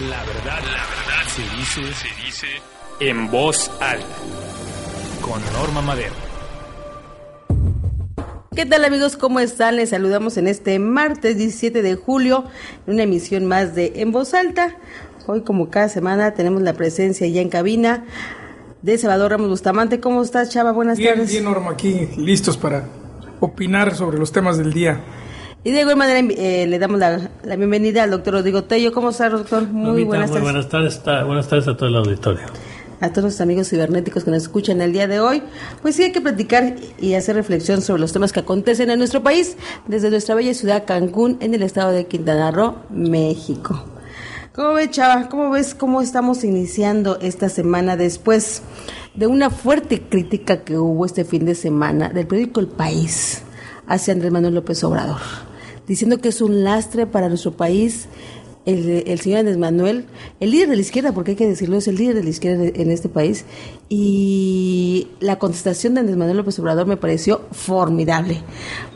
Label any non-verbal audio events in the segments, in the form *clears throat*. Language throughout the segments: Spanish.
La verdad, la verdad se dice, se dice en voz alta. Con Norma Madero. ¿Qué tal amigos? ¿Cómo están? Les saludamos en este martes 17 de julio en una emisión más de En Voz Alta. Hoy como cada semana tenemos la presencia ya en cabina de Salvador Ramos Bustamante. ¿Cómo estás, Chava? Buenas bien, tardes. Bien, Norma, aquí listos para opinar sobre los temas del día. Y de igual manera eh, le damos la, la, bienvenida al doctor Rodrigo Tello. ¿Cómo está, doctor? Muy Mamita, buenas tardes. Muy buenas tardes, está, buenas tardes a todo el auditorio. A todos los amigos cibernéticos que nos escuchan el día de hoy, pues sí hay que platicar y hacer reflexión sobre los temas que acontecen en nuestro país desde nuestra bella ciudad Cancún, en el estado de Quintana Roo, México. ¿Cómo ves, Chava? ¿Cómo ves cómo estamos iniciando esta semana después de una fuerte crítica que hubo este fin de semana del periódico El País hacia Andrés Manuel López Obrador? Diciendo que es un lastre para nuestro país el, el, señor Andrés Manuel, el líder de la izquierda, porque hay que decirlo, es el líder de la izquierda en este país, y la contestación de Andrés Manuel López Obrador me pareció formidable,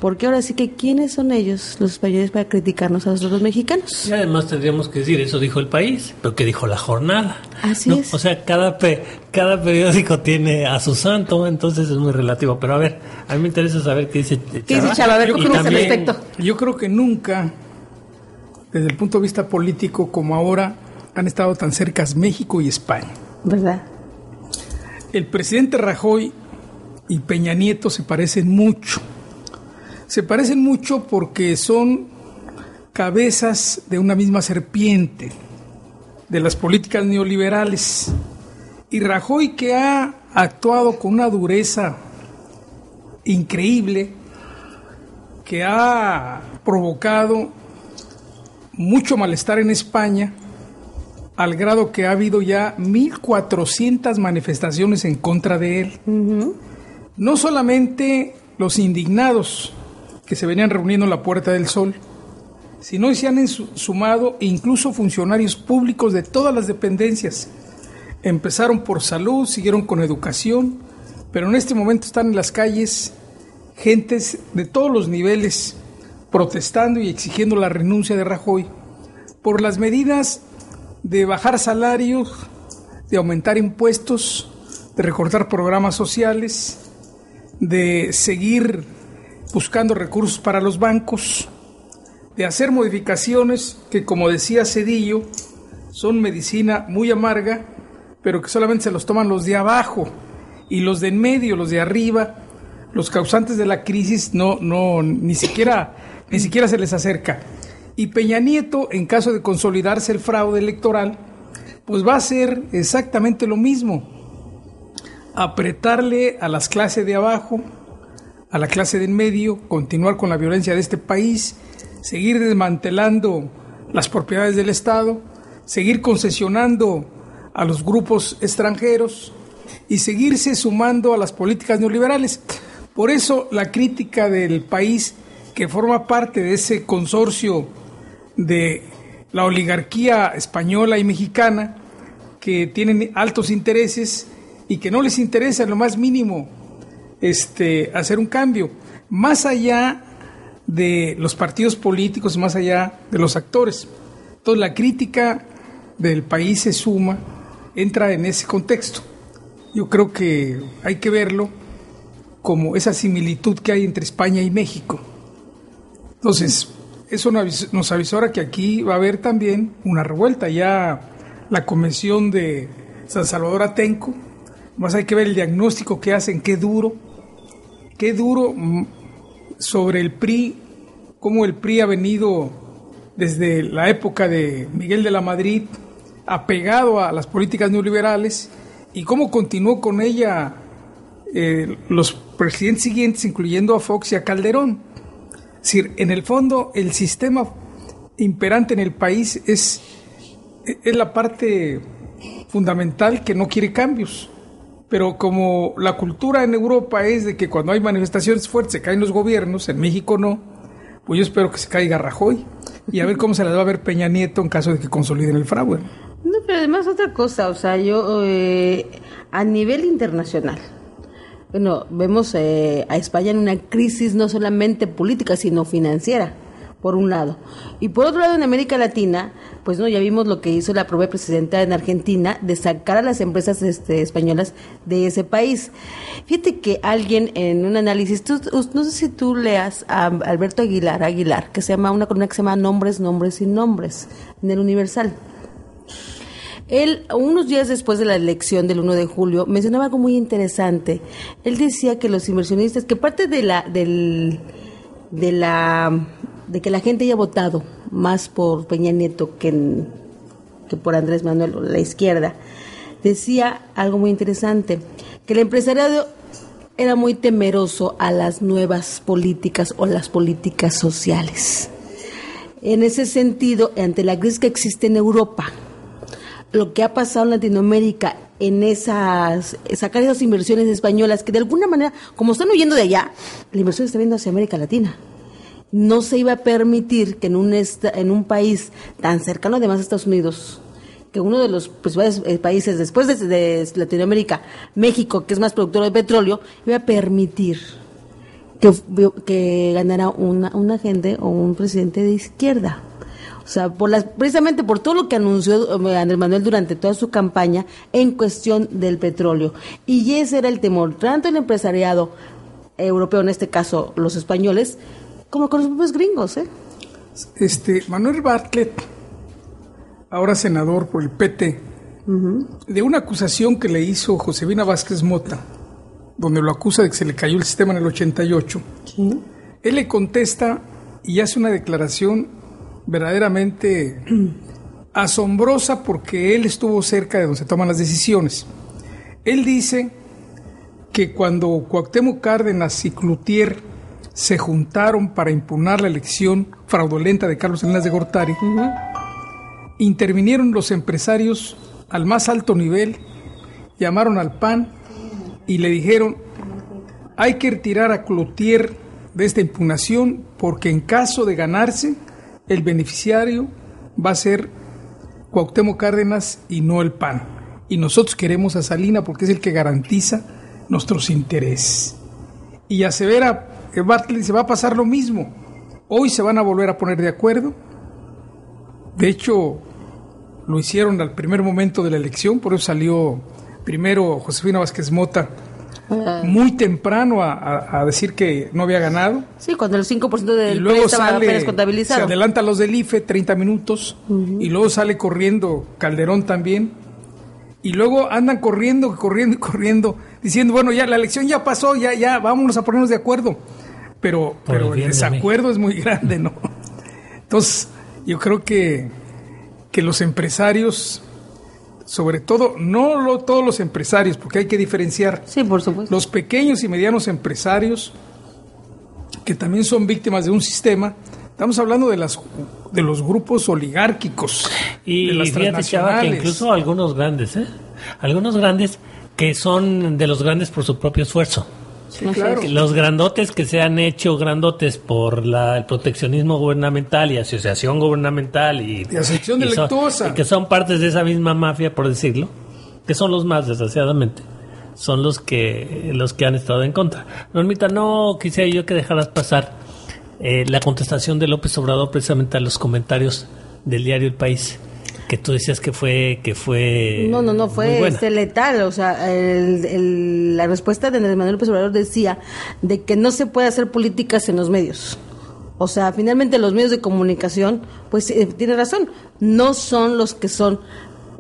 porque ahora sí que quiénes son ellos, los españoles, para criticarnos a nosotros los mexicanos. Y además tendríamos que decir, eso dijo el país, pero que dijo la jornada. Así es. O sea, cada, pe, cada periódico tiene a su santo, entonces es muy relativo, pero a ver, a mí me interesa saber qué dice Chava. ¿Qué dice Chava? A ver, ¿qué opinas al respecto? Yo creo que nunca desde el punto de vista político como ahora han estado tan cercas México y España. ¿Verdad? El presidente Rajoy y Peña Nieto se parecen mucho. Se parecen mucho porque son cabezas de una misma serpiente, de las políticas neoliberales. Y Rajoy que ha actuado con una dureza increíble, que ha provocado mucho malestar en España, al grado que ha habido ya 1.400 manifestaciones en contra de él. No solamente los indignados que se venían reuniendo en la Puerta del Sol, sino se han sumado incluso funcionarios públicos de todas las dependencias. Empezaron por salud, siguieron con educación, pero en este momento están en las calles gentes de todos los niveles protestando y exigiendo la renuncia de Rajoy por las medidas de bajar salarios, de aumentar impuestos, de recortar programas sociales, de seguir buscando recursos para los bancos, de hacer modificaciones que, como decía Cedillo, son medicina muy amarga, pero que solamente se los toman los de abajo y los de en medio, los de arriba, los causantes de la crisis no, no, ni siquiera ni siquiera se les acerca. Y Peña Nieto, en caso de consolidarse el fraude electoral, pues va a hacer exactamente lo mismo. Apretarle a las clases de abajo, a la clase de en medio, continuar con la violencia de este país, seguir desmantelando las propiedades del Estado, seguir concesionando a los grupos extranjeros y seguirse sumando a las políticas neoliberales. Por eso la crítica del país que forma parte de ese consorcio de la oligarquía española y mexicana que tienen altos intereses y que no les interesa en lo más mínimo este, hacer un cambio, más allá de los partidos políticos, más allá de los actores. Entonces la crítica del país se suma, entra en ese contexto. Yo creo que hay que verlo como esa similitud que hay entre España y México. Entonces, eso nos avisora que aquí va a haber también una revuelta. Ya la convención de San Salvador Atenco, más hay que ver el diagnóstico que hacen, qué duro, qué duro mm, sobre el PRI, cómo el PRI ha venido desde la época de Miguel de la Madrid apegado a las políticas neoliberales y cómo continuó con ella eh, los presidentes siguientes, incluyendo a Fox y a Calderón. Es decir, en el fondo el sistema imperante en el país es, es la parte fundamental que no quiere cambios. Pero como la cultura en Europa es de que cuando hay manifestaciones fuertes se caen los gobiernos, en México no, pues yo espero que se caiga Rajoy y a ver cómo se les va a ver Peña Nieto en caso de que consoliden el fraude. No, pero además otra cosa, o sea, yo eh, a nivel internacional, bueno, vemos eh, a España en una crisis no solamente política, sino financiera, por un lado. Y por otro lado, en América Latina, pues no, ya vimos lo que hizo la propia presidenta en Argentina de sacar a las empresas este, españolas de ese país. Fíjate que alguien en un análisis, no sé si tú leas a Alberto Aguilar, Aguilar, que se llama una columna que se llama Nombres, Nombres y Nombres, en el Universal. Él, unos días después de la elección del 1 de julio, mencionaba algo muy interesante. Él decía que los inversionistas, que parte de la, del, de la de que la gente haya votado más por Peña Nieto que, que por Andrés Manuel, la izquierda, decía algo muy interesante, que el empresariado era muy temeroso a las nuevas políticas o las políticas sociales. En ese sentido, ante la crisis que existe en Europa, lo que ha pasado en Latinoamérica en esas sacar esas inversiones españolas que de alguna manera, como están huyendo de allá, la inversión está viendo hacia América Latina no se iba a permitir que en un, en un país tan cercano además a Estados Unidos, que uno de los principales eh, países después de, Latinoamérica, México, que es más productor de petróleo, iba a permitir que, que ganara una, una gente o un presidente de izquierda. O sea, por las, precisamente por todo lo que anunció eh, Andrés Manuel durante toda su campaña en cuestión del petróleo. Y ese era el temor, tanto el empresariado europeo, en este caso los españoles, como con los propios gringos, ¿eh? Este, Manuel Bartlett, ahora senador por el PT, de una acusación que le hizo Josefina Vázquez Mota, donde lo acusa de que se le cayó el sistema en el 88, él le contesta y hace una declaración verdaderamente *clears throat* asombrosa porque él estuvo cerca de donde se toman las decisiones. Él dice que cuando Cuauhtémoc Cárdenas y Cloutier se juntaron para impugnar la elección fraudulenta de Carlos Salinas de Gortari, intervinieron los empresarios al más alto nivel, llamaron al PAN y le dijeron, hay que retirar a Cloutier de esta impugnación porque en caso de ganarse, el beneficiario va a ser Cuauhtémoc Cárdenas y no el PAN. Y nosotros queremos a Salina porque es el que garantiza nuestros intereses. Y asevera Bartlett se va a pasar lo mismo. Hoy se van a volver a poner de acuerdo. De hecho, lo hicieron al primer momento de la elección, por eso salió primero Josefina Vázquez Mota. Muy temprano a, decir que no había ganado. Sí, cuando el 5% del y luego estaba apenas contabilizado. Se adelanta los del IFE 30 minutos y luego sale corriendo Calderón también. Y luego andan corriendo, corriendo, *laughs* corriendo, diciendo, bueno, ya la elección ya pasó, ya, ya, vámonos a ponernos de acuerdo pero, pero el, desacuerdo es muy *laughs* grande, ¿no? Entonces, yo creo que, que los empresarios, sobre todo, no lo, todos los empresarios, porque hay que diferenciar. Sí, por supuesto. Los pequeños y medianos empresarios, que también son víctimas de un sistema, estamos hablando de las de los grupos oligárquicos y de las fíjate, Chava, que incluso algunos grandes, ¿eh? Algunos grandes que son de los grandes por su propio esfuerzo. Los grandotes que se han hecho grandotes por la, el proteccionismo gubernamental y asociación gubernamental y, y, que son partes de esa misma mafia, por decirlo, que son los más, desgraciadamente, son los que, los que han estado en contra. Normita, no quisiera yo que dejaras pasar eh, la contestación de López Obrador precisamente a los comentarios del diario El País que tú decías que fue que fue no no no fue este, letal o sea la respuesta de Andrés Manuel López Obrador decía de que no se puede hacer políticas en los medios. O sea finalmente los medios de comunicación pues eh, tiene razón no son los que son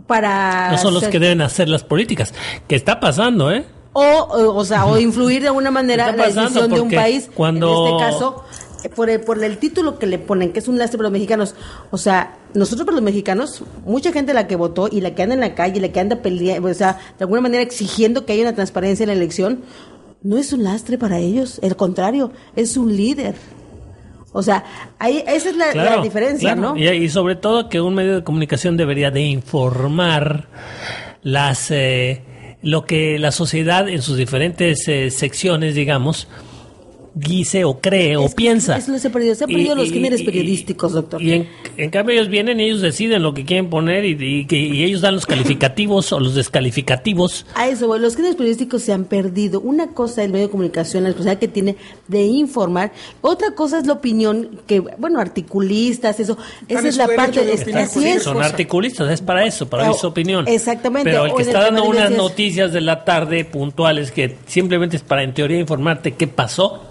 para no son los que deben hacer las políticas que está pasando eh o, o, sea o influir de alguna manera la decisión de un país cuando en este caso por el, por el título que le ponen, que es un lastre para los mexicanos. O sea, nosotros para los mexicanos, mucha gente la que votó y la que anda en la calle, la que anda peleando, o sea, de alguna manera exigiendo que haya una transparencia en la elección, no es un lastre para ellos, el contrario, es un líder. O sea, ahí, esa es la, diferencia, ¿no? Y, sobre todo que un medio de comunicación debería de informar las eh, lo que la sociedad en sus diferentes eh, secciones, digamos, dice o cree o piensa. Eso no se ha perdido. Se han perdido los géneros periodísticos, doctor. Y en, en, cambio ellos vienen y ellos deciden lo que quieren poner y, y, y ellos dan los calificativos o los descalificativos. A eso, bueno, los géneros periodísticos se han perdido. Una cosa es el medio de comunicación, la responsabilidad que tiene de informar. Otra cosa es la opinión que, bueno, articulistas, eso. Esa es la parte de... Así es. Son articulistas, es para eso, para su opinión. Exactamente. Pero el que está dando unas noticias de la tarde puntuales que simplemente es para en teoría informarte qué pasó,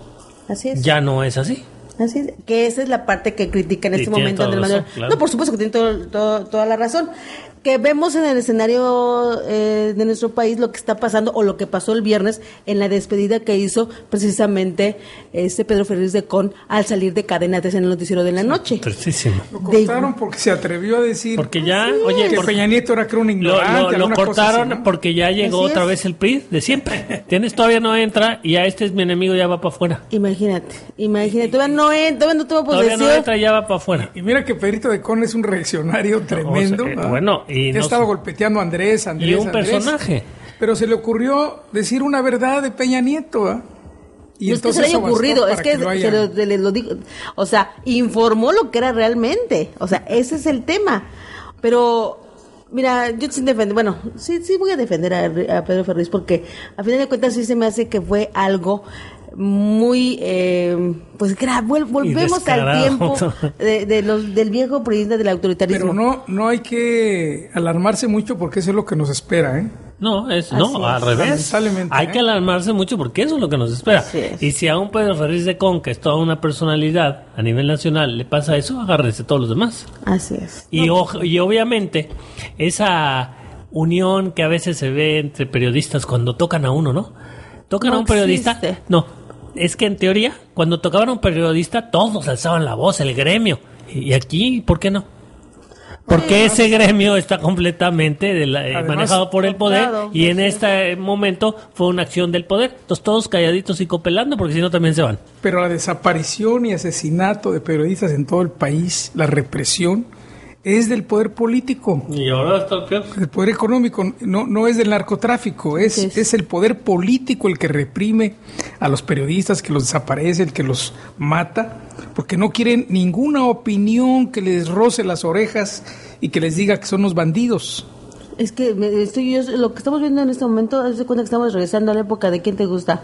Así es. ya no es así. Así es, que esa es la parte que critica en este momento Andrés Manuel. Claro. No, por supuesto que tiene todo, todo, toda la razón que vemos en el escenario eh, de nuestro país lo que está pasando o lo que pasó el viernes en la despedida que hizo precisamente este Pedro Ferriz de Con al salir de cadena en el noticiero de la noche. Tristísimo. Lo cortaron porque se atrevió a decir porque ya, sí, oye, que porque Peña Nieto era creo un ignorante. Lo, lo, lo cortaron así, ¿no? porque ya llegó otra vez el PRI de siempre. Tienes todavía no entra y a este es mi enemigo ya va para afuera. Imagínate, imagínate, todavía no entra, todavía no tuvo posesión. Todavía no entra ya va para afuera. Y mira que Pedrito de Con es un reaccionario tremendo. O sea, eh, bueno, y ya no estaba golpeteando a Andrés, Andrés. Y un Andrés, personaje. Pero se le ocurrió decir una verdad de Peña Nieto. ¿eh? Y no es que se le haya ocurrido, es que, que lo haya... se, lo, se le lo dijo, o sea, informó lo que era realmente, o sea, ese es el tema. Pero, mira, yo sin defender, bueno, sí, sí voy a defender a, a Pedro Ferriz porque a final de cuentas sí se me hace que fue algo muy eh, pues volvemos al tiempo de, de los, del viejo periodista del autoritarismo pero no no hay que alarmarse mucho porque eso es lo que nos espera ¿eh? No, es, no, al revés. Hay ¿eh? que alarmarse mucho porque eso es lo que nos espera. es. Y si a un Pedro Ferriz de Con, que es toda una personalidad a nivel nacional, le pasa eso, agárrese todos los demás. Así es. Y, no. y obviamente, esa unión que a veces se ve entre periodistas cuando tocan a uno, ¿no? Tocan no a un periodista. existe. No, es que en teoría, cuando tocaban a un periodista, todos alzaban la voz, el gremio. Y aquí, ¿por qué no? Porque ese gremio está completamente de la, Además, manejado por el poder claro, y en sí. este momento fue una acción del poder. Entonces todos calladitos y copelando porque si no también se van. Pero la desaparición y asesinato de periodistas en todo el país, la represión, es del poder político. Y ahora está peor. El poder económico no, no es del narcotráfico, es, es. es el poder político el que reprime a los periodistas, que los desaparece, el que los mata, porque no quieren ninguna opinión que les roce las orejas y que les diga que son los bandidos. Es que me- estoy yo, lo que estamos viendo en este momento, es de cuenta que estamos regresando a la época de quién te gusta,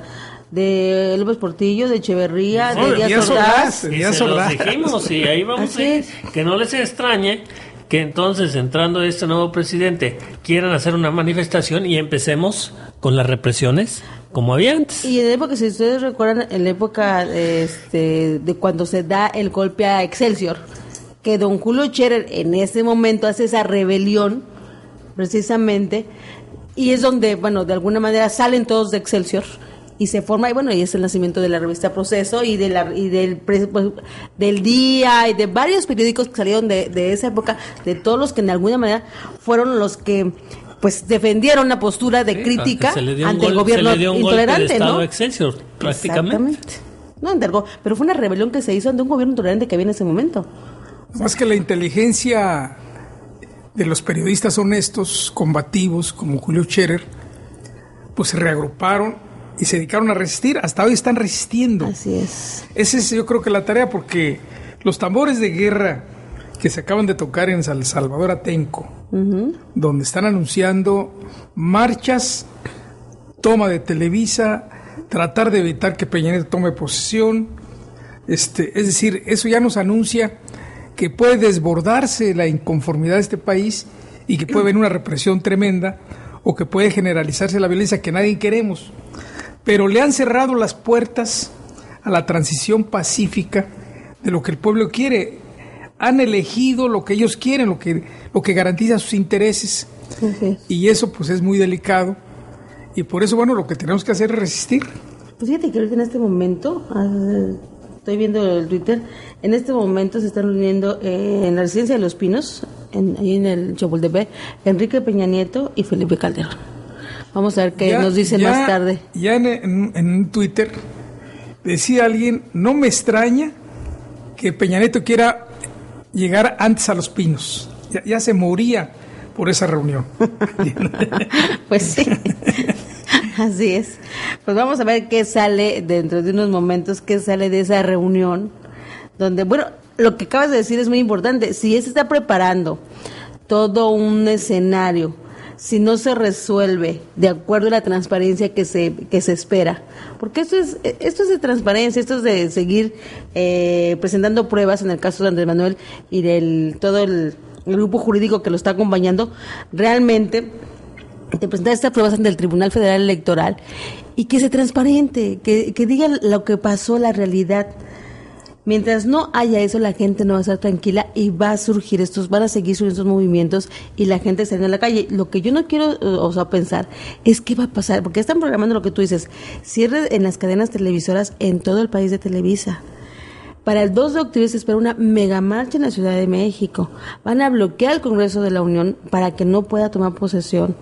de López Portillo, de Echeverría, No, de Díaz Díaz Ordaz. Ordaz. Y Ya se son los las- dijimos y ahí vamos a ir. es. Que no les extrañe que entonces entrando este nuevo presidente quieran hacer una manifestación y empecemos con las represiones como había antes. Y en época, si ustedes recuerdan, en la época este, de cuando se da el golpe a Excelsior, que don Julio Scherer en ese momento hace esa rebelión, precisamente, y es donde, bueno, de alguna manera salen todos de Excelsior y se forma, y bueno, y es el nacimiento de la revista Proceso y, de la, y del, pues, del Día y de varios periódicos que salieron de, de esa época, de todos los que en alguna manera fueron los que pues defendieron una postura de crítica Se le dio un ante el gobierno se le dio un golpe de intolerante, estado ¿no? Excelsior, prácticamente. Exactamente. No, go- pero fue una rebelión que se hizo ante un gobierno intolerante que había en ese momento. Más que la inteligencia de los periodistas honestos, combativos, como Julio Scherer, pues se reagruparon y se dedicaron a resistir. Hasta hoy están resistiendo. Así es. Esa es yo creo que la tarea porque los tambores de guerra que se acaban de tocar en San Salvador Atenco, donde están anunciando marchas, toma de Televisa, tratar de evitar que Peña Nieto tome posesión, este, es decir, eso ya nos anuncia que puede desbordarse la inconformidad de este país y que puede venir una represión tremenda o que puede generalizarse la violencia que nadie queremos. Pero le han cerrado las puertas a la transición pacífica de lo que el pueblo quiere. Han elegido lo que ellos quieren, lo que, lo que garantiza sus intereses. Y eso pues es muy delicado. Y por eso, bueno, lo que tenemos que hacer es resistir. Pues fíjate que ahorita en este momento, ah, estoy viendo el Twitter, en este momento se están reuniendo eh, en la residencia de Los Pinos, en, ahí en el Chapultepec, Enrique Peña Nieto y Felipe Calderón. Vamos a ver qué Ya- nos dicen ya- más tarde. Ya en, en- en Twitter decía alguien, no me extraña que Peña Nieto quiera llegar antes a los pinos. Ya, ya se moría por esa reunión. *laughs* Pues sí. *laughs* Así es. Pues vamos a ver qué sale dentro de unos momentos, qué sale de esa reunión, donde, bueno, lo que acabas de decir es muy importante. Si se está preparando todo un escenario, si no se resuelve de acuerdo a la transparencia que se, que se espera, porque esto es, esto es de transparencia, esto es de seguir eh, presentando pruebas en el caso de Andrés Manuel y del todo el, grupo jurídico que lo está acompañando, realmente de presentar estas pruebas ante el Tribunal Federal Electoral y que se transparente, que, que diga lo que pasó, la realidad. Mientras no haya eso, la gente no va a estar tranquila y va a surgir estos, van a seguir subiendo estos movimientos y la gente saliendo a la calle. Lo que yo no quiero, eh, o sea, pensar es qué va a pasar, porque están programando lo que tú dices, cierre en las cadenas televisoras en todo el país de Televisa. Para el 2 de octubre se espera una mega marcha en la Ciudad de México. Van a bloquear el Congreso de la Unión para que no pueda tomar posesión.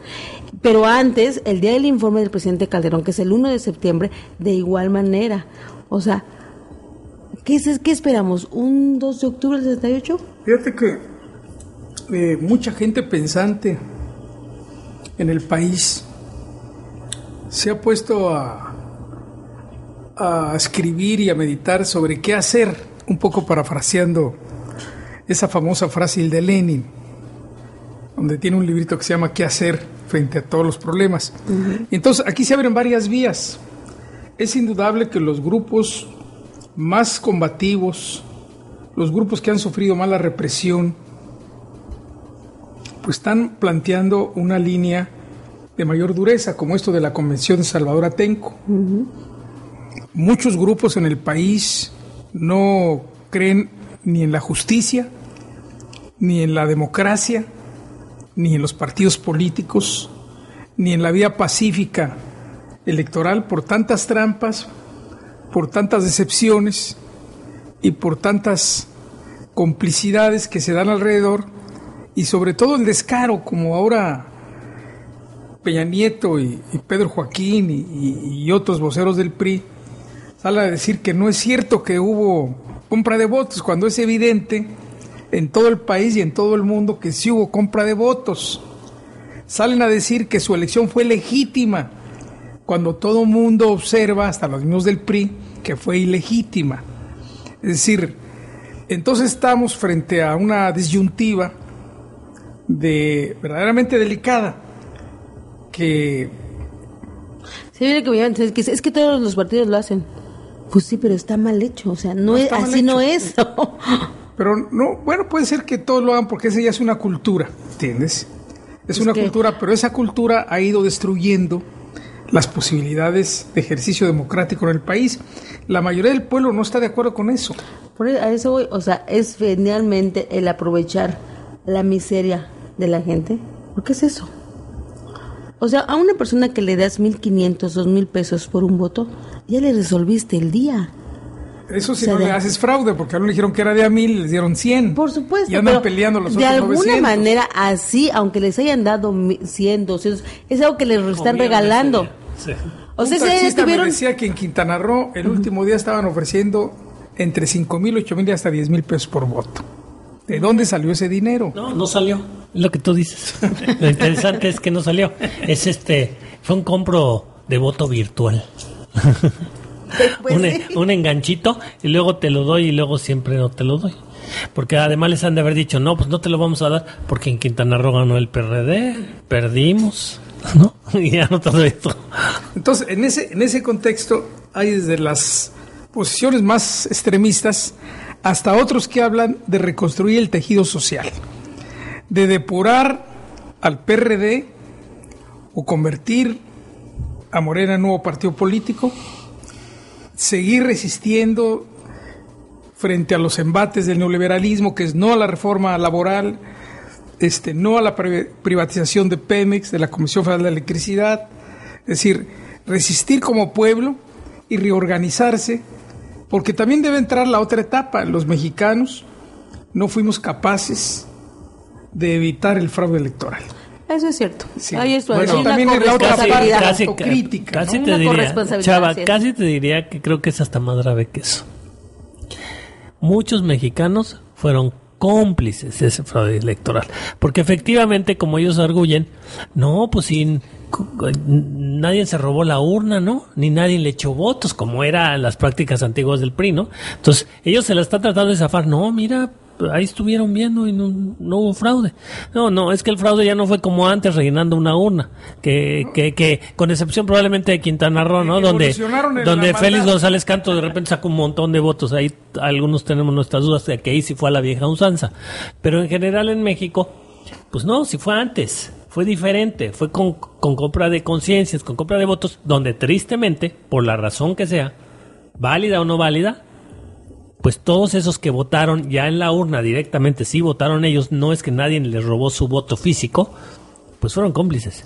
Pero antes, el día del informe del presidente Calderón, que es el 1 de septiembre, de igual manera. O sea, ¿qué, es, qué esperamos? ¿Un 2 de octubre del 68? Fíjate que eh, mucha gente pensante en el país se ha puesto a a escribir y a meditar sobre qué hacer, un poco parafraseando esa famosa frase de Lenin, donde tiene un librito que se llama ¿Qué hacer frente a todos los problemas? Entonces, aquí se abren varias vías. Es indudable que los grupos más combativos, los grupos que han sufrido más la represión, pues están planteando una línea de mayor dureza, como esto de la Convención de Salvador Atenco. Muchos grupos en el país no creen ni en la justicia, ni en la democracia, ni en los partidos políticos, ni en la vía pacífica electoral por tantas trampas, por tantas decepciones y por tantas complicidades que se dan alrededor y sobre todo el descaro como ahora Peña Nieto y, Pedro Joaquín y otros voceros del PRI sale a decir que no es cierto que hubo compra de votos, cuando es evidente en todo el país y en todo el mundo que sí hubo compra de votos. Salen a decir que su elección fue legítima, cuando todo mundo observa, hasta los mismos del PRI, que fue ilegítima. Es decir, entonces estamos frente a una disyuntiva de verdaderamente delicada que Sí, que es que todos los partidos lo hacen. Pues sí, pero está mal hecho, o sea, no, es, así no es. *laughs* pero no, bueno, puede ser que todos lo hagan porque esa ya es una cultura, ¿entiendes? Es, una cultura, pero esa cultura ha ido destruyendo las posibilidades de ejercicio democrático en el país. La mayoría del pueblo no está de acuerdo con eso. Por e, a eso voy, o sea, es finalmente el aprovechar la miseria de la gente. ¿Por qué es eso? O sea, a una persona que le das 1.500, 2.000 pesos por un voto, ya le resolviste el día. Eso si no le haces fraude, porque a uno le dijeron que era de a mil, les dieron 100. Por supuesto. Y andan peleando los De alguna manera, así, aunque les hayan dado 100, 200, es algo que les están regalando. O sea, si estuvieron... me decía que en Quintana Roo el último día estaban ofreciendo entre 5 mil, 8 mil y hasta 10 mil pesos por voto. ¿De dónde salió ese dinero? No, no salió. Es lo que tú dices. *laughs* lo interesante es que no salió. Es este, fue un compro de voto virtual. *laughs* Pues un, enganchito y luego te lo doy y luego siempre no te lo doy. Porque además les han de haber dicho, no, pues no te lo vamos a dar porque en Quintana Roo ganó el PRD, perdimos, *laughs* ¿no? Y *laughs* ya no todo esto. Entonces, en ese, en ese contexto hay desde las posiciones más extremistas hasta otros que hablan de reconstruir el tejido social, de depurar al PRD o convertir a Morena en nuevo partido político, seguir resistiendo frente a los embates del neoliberalismo, que es no a la reforma laboral, este, no a la privatización de Pemex, de la Comisión Federal de Electricidad, es decir, resistir como pueblo y reorganizarse porque también debe entrar la otra etapa. Los mexicanos no fuimos capaces de evitar el fraude electoral. Eso es cierto. Ahí es bueno, también es la otra parte crítica. Casi te diría, Chava, casi te diría que creo que es hasta más grave que eso. Muchos mexicanos fueron cómplices de ese fraude electoral. Porque efectivamente, como ellos arguyen, no, pues sin nadie se robó la urna, ¿no? Ni nadie le echó votos, como eran las prácticas antiguas del PRI, ¿no? Entonces, ellos se la están tratando de zafar. No, mira, ahí estuvieron viendo y no, hubo fraude. No, no, es que el fraude ya no fue como antes rellenando una urna, que, que, que con excepción probablemente de Quintana Roo, ¿no? Donde, donde Félix González Canto de repente sacó un montón de votos. Ahí algunos tenemos nuestras dudas de que ahí sí fue a la vieja usanza. Pero en general en México, pues no, si fue antes fue diferente, fue con, con compra de conciencias, con compra de votos, donde tristemente, por la razón que sea, válida o no válida, pues todos esos que votaron ya en la urna directamente, sí votaron ellos, no es que nadie les robó su voto físico, pues fueron cómplices.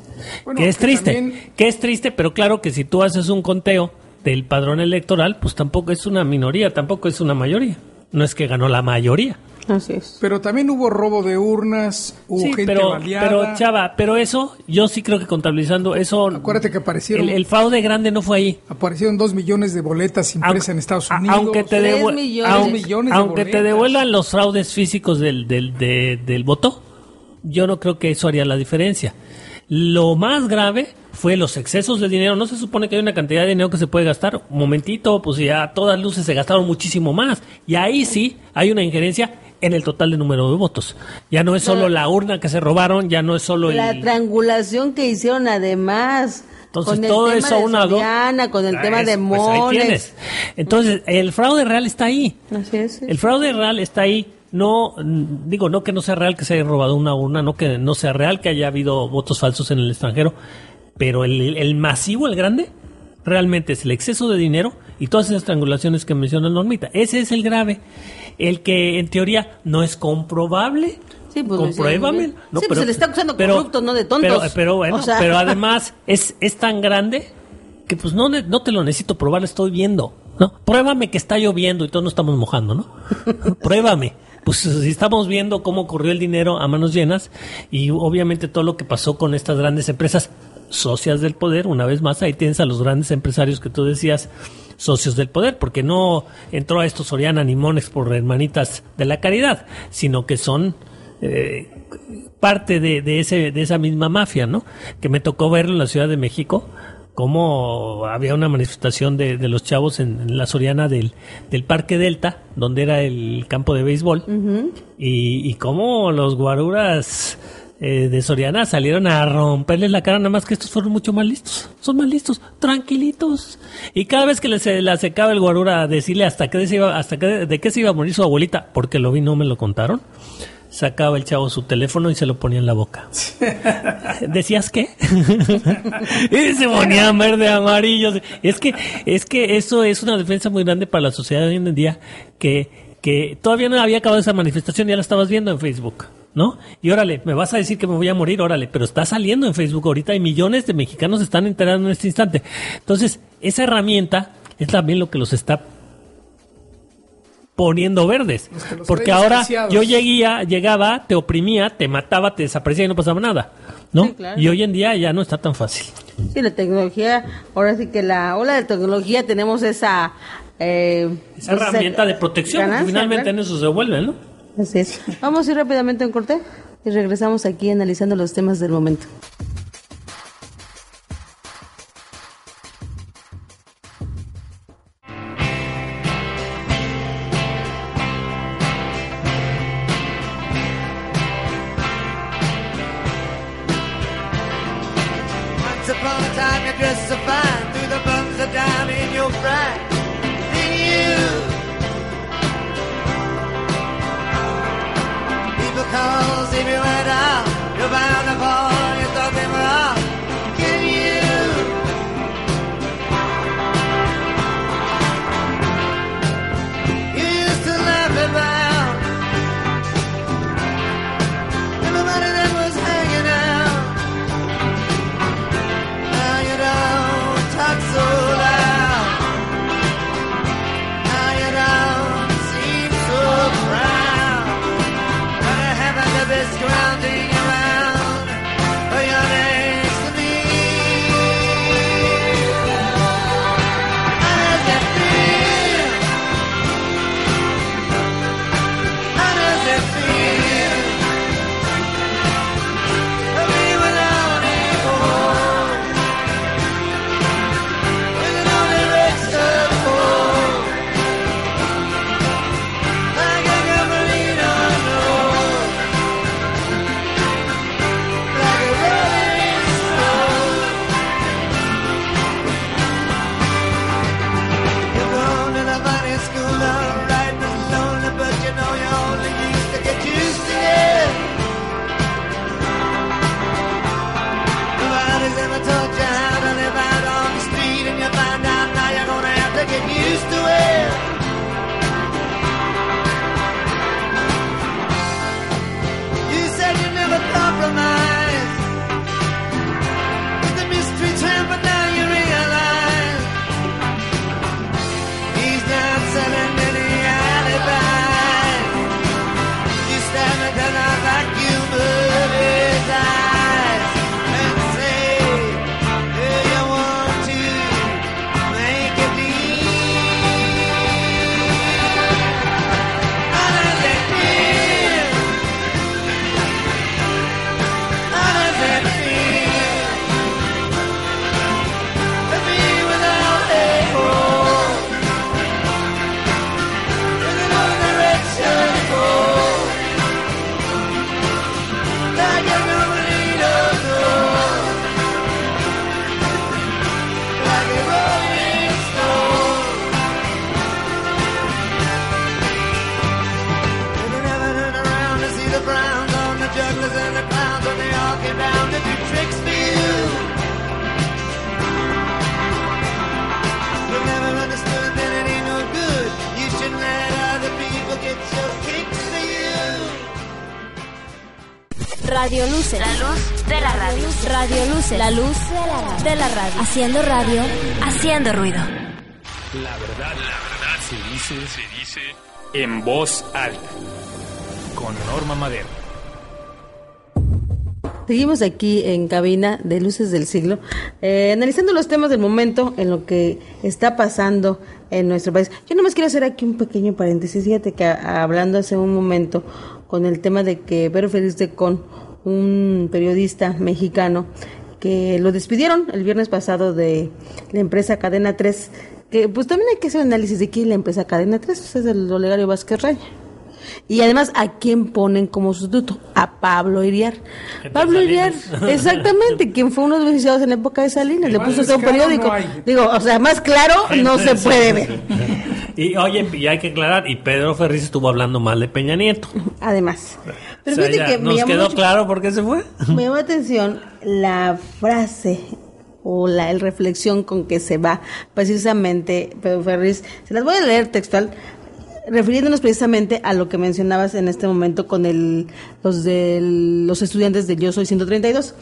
que es triste, que es triste, pero claro que si tú haces un conteo del padrón electoral, pues tampoco es una minoría, tampoco es una mayoría. No es que ganó la mayoría. Así es. Pero también hubo robo de urnas, hubo gente pero, Pero, Chava, pero eso, yo sí creo que contabilizando eso... Acuérdate que aparecieron... El, fraude grande no fue ahí. Aparecieron dos millones de boletas impresas en Estados Unidos. Aunque te, aunque, te devuelvan los fraudes físicos del, del, del voto, yo no creo que eso haría la diferencia. Lo más grave fue los excesos de dinero. No se supone que hay una cantidad de dinero que se puede gastar. Un momentito, pues ya a todas luces se gastaron muchísimo más. Y ahí sí hay una injerencia en el total de número de votos. Ya no es solo la urna que se robaron, ya no es solo la triangulación que hicieron además. Entonces todo eso una con el tema de pues Entonces el fraude real está ahí. El fraude real está ahí. No digo no que no sea real que se haya robado una urna, no que no sea real que haya habido votos falsos en el extranjero, pero el, el masivo, el grande, realmente es el exceso de dinero y todas esas triangulaciones que menciona Normita. Ese es el grave el que en teoría no es comprobable. Sí, pues, Compruébame. No, pues, se le está acusando corrupto, no de tontos. Pero, bueno, pero *laughs* además es, es tan grande que pues no, no te lo necesito probar, estoy viendo. ¿no? Pruébame que está lloviendo y todos nos estamos mojando, ¿no? *laughs* Pruébame. Pues si estamos viendo cómo ocurrió el dinero a manos llenas y obviamente todo lo que pasó con estas grandes empresas socias del poder, una vez más, ahí tienes a los grandes empresarios que tú decías, socios del poder, porque no entró a estos Soriana ni Monex por hermanitas de la caridad, sino que son eh, parte de, ese, de esa misma mafia, ¿no? Que me tocó verlo en la Ciudad de México, como había una manifestación de, los chavos en, la Soriana del, del, Parque Delta, donde era el campo de béisbol, y, y cómo los guaruras eh, de Soriana salieron a romperles la cara, nada más que estos fueron mucho más listos. Son más listos, tranquilitos. Y cada vez que les, le acercaba el guarura a decirle hasta qué se iba, hasta qué, de qué se iba a morir su abuelita, porque lo vi, no me lo contaron, sacaba el chavo su teléfono y se lo ponía en la boca. *laughs* ¿Decías qué? *laughs* y se ponían verde amarillos. Es que, es que eso es una defensa muy grande para la sociedad de hoy en día, que, que todavía no había acabado esa manifestación, ya la estabas viendo en Facebook. ¿No? Y órale, me vas a decir que me voy a morir, órale, pero está saliendo en Facebook ahorita y millones de mexicanos están enterando en este instante. Entonces, esa herramienta es también lo que los está poniendo verdes. Porque ahora yo lleguía, llegaba, te oprimía, te mataba, te desaparecía y no pasaba nada. ¿No? Y hoy en día ya no está tan fácil. Sí, la tecnología, ahora sí que la ola de tecnología tenemos esa... Eh, esa pues, herramienta de protección, finalmente en eso se vuelve, ¿no? Así es. Vamos a ir rápidamente a un corte y regresamos aquí analizando los temas del momento. Radio Luce. La luz de la radio. Radio Luce. La luz de la radio. Haciendo radio, haciendo ruido. La verdad, la verdad se dice, se dice en voz alta. Con Norma Madero. Seguimos aquí en cabina de Luces del Siglo, eh, analizando los temas del momento en lo que está pasando en nuestro país. Yo nomás quiero hacer aquí un pequeño paréntesis. Fíjate que a- hablando hace un momento con el tema de que Pedro Feliz de con un periodista mexicano que lo despidieron el viernes pasado de la empresa Cadena 3, que pues también hay que hacer análisis de quién es la empresa Cadena 3, pues, es el Olegario Vázquez Raya. Y además, ¿a quién ponen como sustituto? A Pablo Iriar. Pablo Iriar, exactamente, *laughs* quien fue uno de los beneficiados en la época de Salinas. Le puso un periódico. no. Digo, o sea, más claro no se puede ver. *laughs* Y oye, y hay que aclarar, y Pedro Ferriz estuvo hablando mal de Peña Nieto. Además. Pero O sea, fíjate que me nos quedó mucho- claro por qué se fue. *laughs* me llamó la atención la frase o la el reflexión con que se va precisamente Pedro Ferriz. Se las voy a leer textual refiriéndonos precisamente a lo que mencionabas en este momento con el, los de los estudiantes de Yo Soy 132.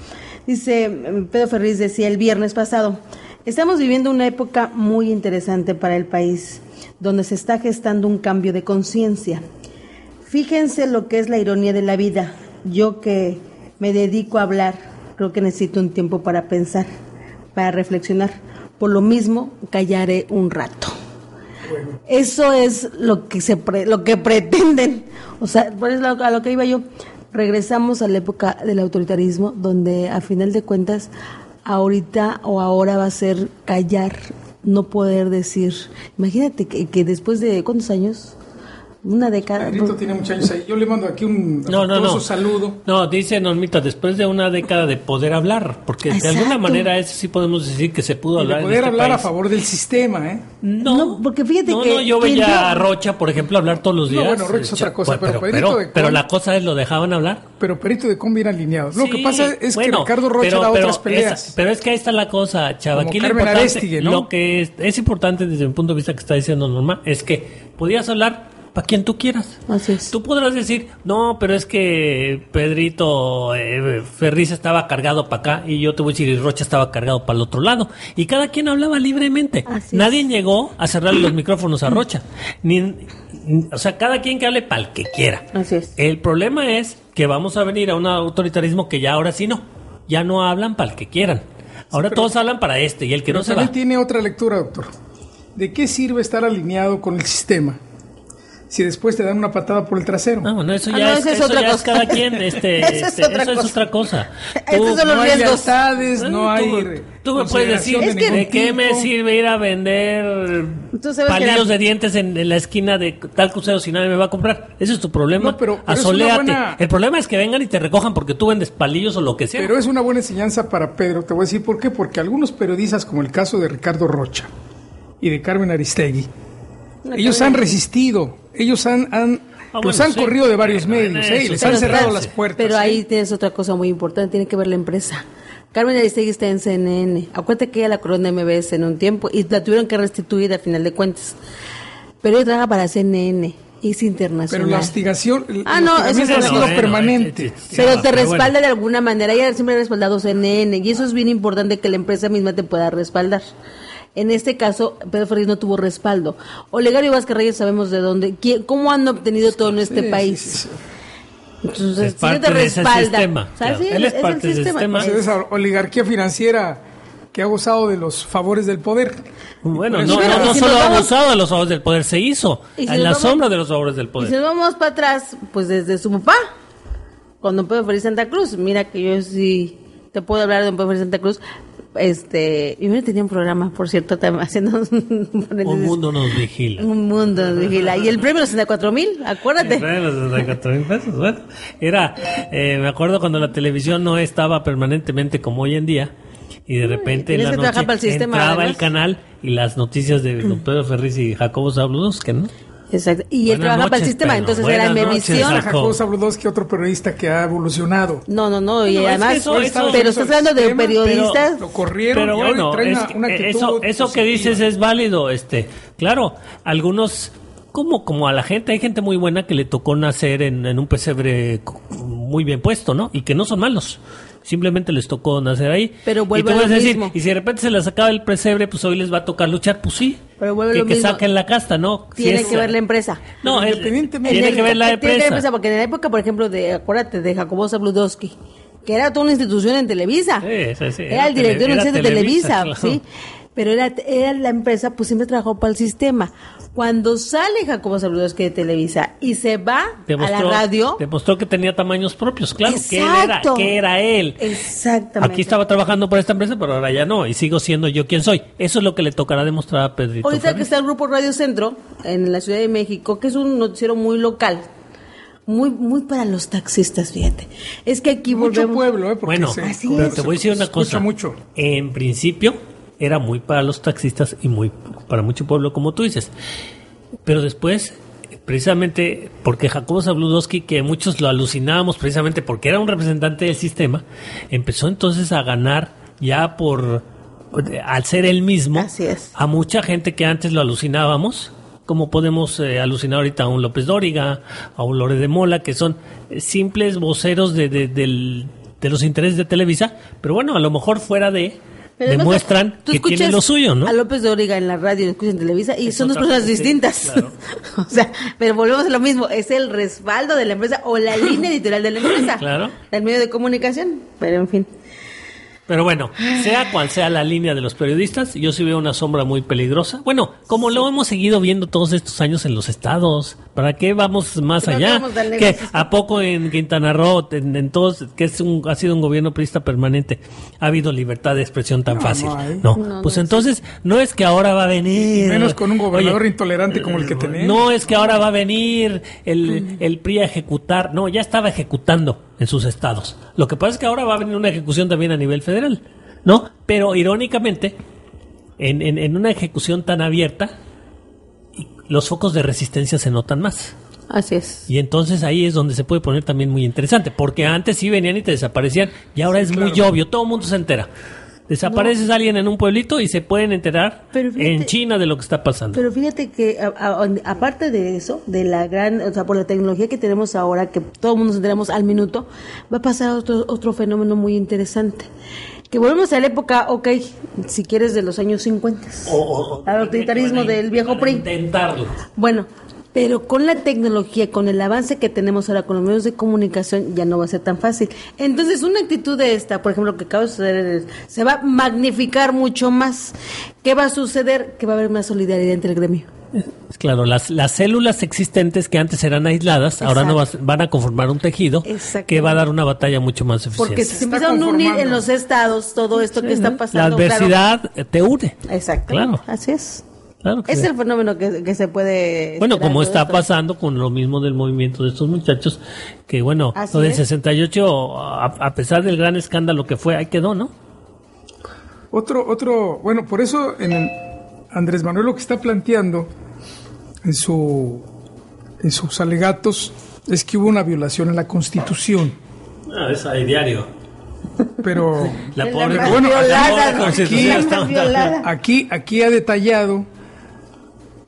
Dice, mm, Pedro Ferriz decía el viernes pasado, estamos viviendo una época muy interesante para el país, donde se está gestando un cambio de conciencia. Fíjense lo que es la ironía de la vida. Yo que me dedico a hablar, creo que necesito un tiempo para pensar, para reflexionar. Por lo mismo, callaré un rato. Eso es lo que se pre- lo que pretenden. O sea, por eso a lo que iba yo. Regresamos a la época del autoritarismo, donde a final de cuentas, ahorita o ahora va a ser callar, no poder decir. Imagínate que, que después de cuántos años, una década. Pedrito tiene muchos años ahí. Yo le mando aquí un *laughs* No, no, no. saludo. No, dice Normita, después de una década de poder hablar, porque de Exacto. alguna manera eso sí podemos decir que se pudo Y de hablar en poder este hablar a país. favor del sistema, ¿eh? No, No, porque fíjate no, que no, yo veía a Rocha, por ejemplo, hablar todos los No, días. bueno, Rocha es otra cosa, pero pero, Pedrito pero, de pero Con- la cosa es, ¿lo dejaban hablar? Pero Perito de Con bien alineados. Lo Sí, que pasa es bueno, que Ricardo Rocha pero- da pero otras peleas. esa- pero es que ahí está la cosa, Chava. Como Aquí lo Carmen importante, ¿no? lo que es, es importante desde mi punto de vista que está diciendo Norma, es que podías hablar para quien tú quieras. Así es. Tú podrás decir, no, pero es que Pedrito eh, Ferriz estaba cargado para acá y yo te voy a decir, y Rocha estaba cargado para el otro lado. Y cada quien hablaba libremente. Así Nadie es. llegó a cerrarle los micrófonos a Rocha. Ni, o sea, cada quien que hable para el que quiera. Así es. El problema es que vamos a venir a un autoritarismo que ya ahora sí no. Ya no hablan para el que quieran. Ahora pero- todos hablan para este y el que Pero no se va. tiene otra lectura, doctor. ¿De qué sirve estar alineado con el sistema si después te dan una patada por el trasero? Ah, bueno, eso Ah, ya, no, es, eso otra ya es cosa. cada *laughs* quien. Este, es este, otra eso es cosa. otra cosa. *laughs* Esos son los no hay riesgos. lealtades, no hay tú, me puedes decir, que- ¿de qué me sirve ir a vender Tú sabes que palillos la- de dientes en, en la esquina de tal crucero si nadie me va a comprar? Ese es tu problema. No, pero- pero buena- El problema es que vengan y te recojan porque tú vendes palillos o lo que sea. Pero es una buena enseñanza para Pedro. Te voy a decir por qué. Porque algunos periodistas, como el caso de Ricardo Rocha y de Carmen Aristegui, ellos han resistido. Ellos han, han Ah, los bueno, han sí. corrido de varios Bueno, medios. ¿eh? Y les Pero han cerrado las puertas. Pero ¿eh? ahí tienes otra cosa muy importante, tiene que ver la empresa. Carmen Aristegui está en CNN. Acuérdate que ella la corona MBS en un tiempo y la tuvieron que restituir al final de cuentas. Pero ella trabaja para CNN, es Pero internacional. la hostigación, Ah, no, eso es ha sido permanente. sí, sí, pero sí, te pero respalda bueno. de alguna manera. Ella siempre ha respaldado CNN y eso es bien importante que la empresa misma te pueda respaldar. En este caso, Pedro Ferriz no tuvo respaldo. Olegario Vázquez Reyes sabemos de dónde, quién- cómo han obtenido todo en este Sí, país. sí, sí. Entonces, Es parte te de ese respalda, sistema, claro. Sí, Él es el parte del sistema. Pues esa oligarquía financiera que ha gozado de los favores del poder. Bueno, no, no, no si solo ha abusado de los favores del poder, se hizo si en la vamos- sombra de los favores del Y si poder. nos vamos para atrás, pues desde su papá, con Don Pedro Ferriz Santa Cruz. Mira que yo sí te puedo hablar de Don Pedro Ferriz Santa Cruz. Este, y mira, tenía un programa, por cierto, haciendo *laughs* un, Un mundo nos vigila. Un mundo nos vigila. Y el premio de los 64 mil, acuérdate. Trae los 64 mil pesos, bueno. Era, eh, me acuerdo cuando la televisión no estaba permanentemente como hoy en día. Y de repente en la noche el sistema, entraba además. el canal y las noticias de *clears throat* don Pedro Ferriz y Jacobo Zabludowski, ¿no? Exacto. Y él trabaja para el sistema, entonces era noches, Mevisión. Jacob. Jacobo Zabludowski, otro periodista que ha evolucionado. No, no, no, y No, es que además, eso- eso- pero estás hablando de sistema, periodistas. Lo corrieron Pero bueno, traen es una, que, una actitud eso, eso que dices es válido. Este, claro, algunos, como, como a la gente, hay gente muy buena que le tocó nacer en, en un pesebre muy bien puesto, ¿no? Y que no son malos. Simplemente les tocó nacer ahí. Pero y vuelve tú a vas a decir, mismo. y si de repente se les acaba el pesebre, pues hoy les va a tocar luchar, pues sí. Pero vuelve que, lo que mismo. saquen la casta, ¿no? Tiene Si que ver la empresa. No, independientemente- tiene En que ver la tiene que ver empresa. empresa, porque en la época, por ejemplo, de, acuérdate, de Jacobo Zabludowski, que era toda una institución en Televisa. Sí, sí, sí, Era, era el director era de Televisa, Televisa, claro. ¿sí? Pero era, era la empresa, pues siempre trabajó para el sistema. Cuando sale Jacobo Zabludowski de Televisa y se va a la radio, demostró que tenía tamaños propios, claro, que él era, que era él. Exactamente. Aquí estaba trabajando por esta empresa, pero ahora ya no, y sigo siendo yo quien soy. Eso es lo que le tocará demostrar a Pedrito. Ahorita que está el grupo Radio Centro en la Ciudad de México, que es un noticiero muy local, muy muy para los taxistas, fíjate. Es que aquí Mucho volvemos pueblo, ¿eh? Porque Bueno, se- pero te voy a decir una escucha cosa. mucho. En principio era muy para los taxistas y muy para mucho pueblo, como tú dices. Pero después, precisamente porque Jacobo Zabludowski, que muchos lo alucinábamos precisamente porque era un representante del sistema, empezó entonces a ganar ya por al ser él mismo Así es. a mucha gente que antes lo alucinábamos como podemos eh, alucinar ahorita a un López Dóriga, a un Lore de Mola, que son simples voceros de, de los intereses de Televisa, pero bueno, a lo mejor fuera de, Pero demuestran tú que tienen lo suyo, ¿no? A López de Origa en la radio, lo escuchas en Televisa y Es son dos personas sí, distintas. claro. *laughs* o sea, pero volvemos a lo mismo, es el respaldo de la empresa o la línea *laughs* editorial de la empresa. Claro. El medio de comunicación, pero en fin. Pero bueno, sea cual sea la línea de los periodistas, yo sí veo una sombra muy peligrosa. Bueno, como lo hemos seguido viendo todos estos años en los estados, ¿para qué vamos más allá? Que a poco en Quintana Roo, en, en todos, que es un, ha sido un gobierno priista permanente, ha habido libertad de expresión tan No, fácil. no. No, No, pues no, entonces no es que ahora va a venir. Menos con un gobernador Oye, intolerante como el que tenemos. no es que ahora va a venir el, el PRI a ejecutar. No, ya estaba ejecutando en sus estados. Lo que pasa es que ahora va a venir una ejecución también a nivel federal. ¿No? Pero irónicamente, en, en- en una ejecución tan abierta, los focos de resistencia se notan más. Así es. Y entonces ahí es donde se puede poner también muy interesante. Porque antes sí venían y te desaparecían. Y ahora es muy obvio. Todo el mundo se entera. Desapareces a alguien en un pueblito y se pueden enterar Pero fíjate- en China de lo que está pasando. Pero fíjate que a- a- aparte de eso, de la gran, o sea, por la tecnología que tenemos ahora, que todo el mundo nos enteramos al minuto, va a pasar otro, otro fenómeno muy interesante. Que volvemos a la época, ok, si quieres, de los años 50. Al autoritarismo del viejo PRI. Intentarlo. Bueno, pero con la tecnología, con el avance que tenemos ahora con los medios de comunicación, ya no va a ser tan fácil. Entonces, una actitud de esta, por ejemplo, que acaba de suceder, es- se va a magnificar mucho más. ¿Qué va a suceder? Que va a haber más solidaridad entre el gremio. Claro, las, las células existentes que antes eran aisladas, ahora no vas- van a conformar un tejido que va a dar una batalla mucho más eficiente. Porque si se empiezan a unir en los estados todo esto que está la pasando. adversidad eh, te une. Exacto. Claro. Así es. Claro que Es sí. el fenómeno que, que se puede. Bueno, como está esto. pasando con lo mismo del movimiento de estos muchachos, que bueno, Así lo del es. 68, a, a pesar del gran escándalo que fue, ahí quedó, ¿no? Otro, otro, bueno, por eso en el- Andrés Manuel lo que está planteando en su en sus alegatos es que hubo una violación a la Constitución, Ah, es ahí diario. pero La *laughs* pobre, bueno, aquí aquí ha detallado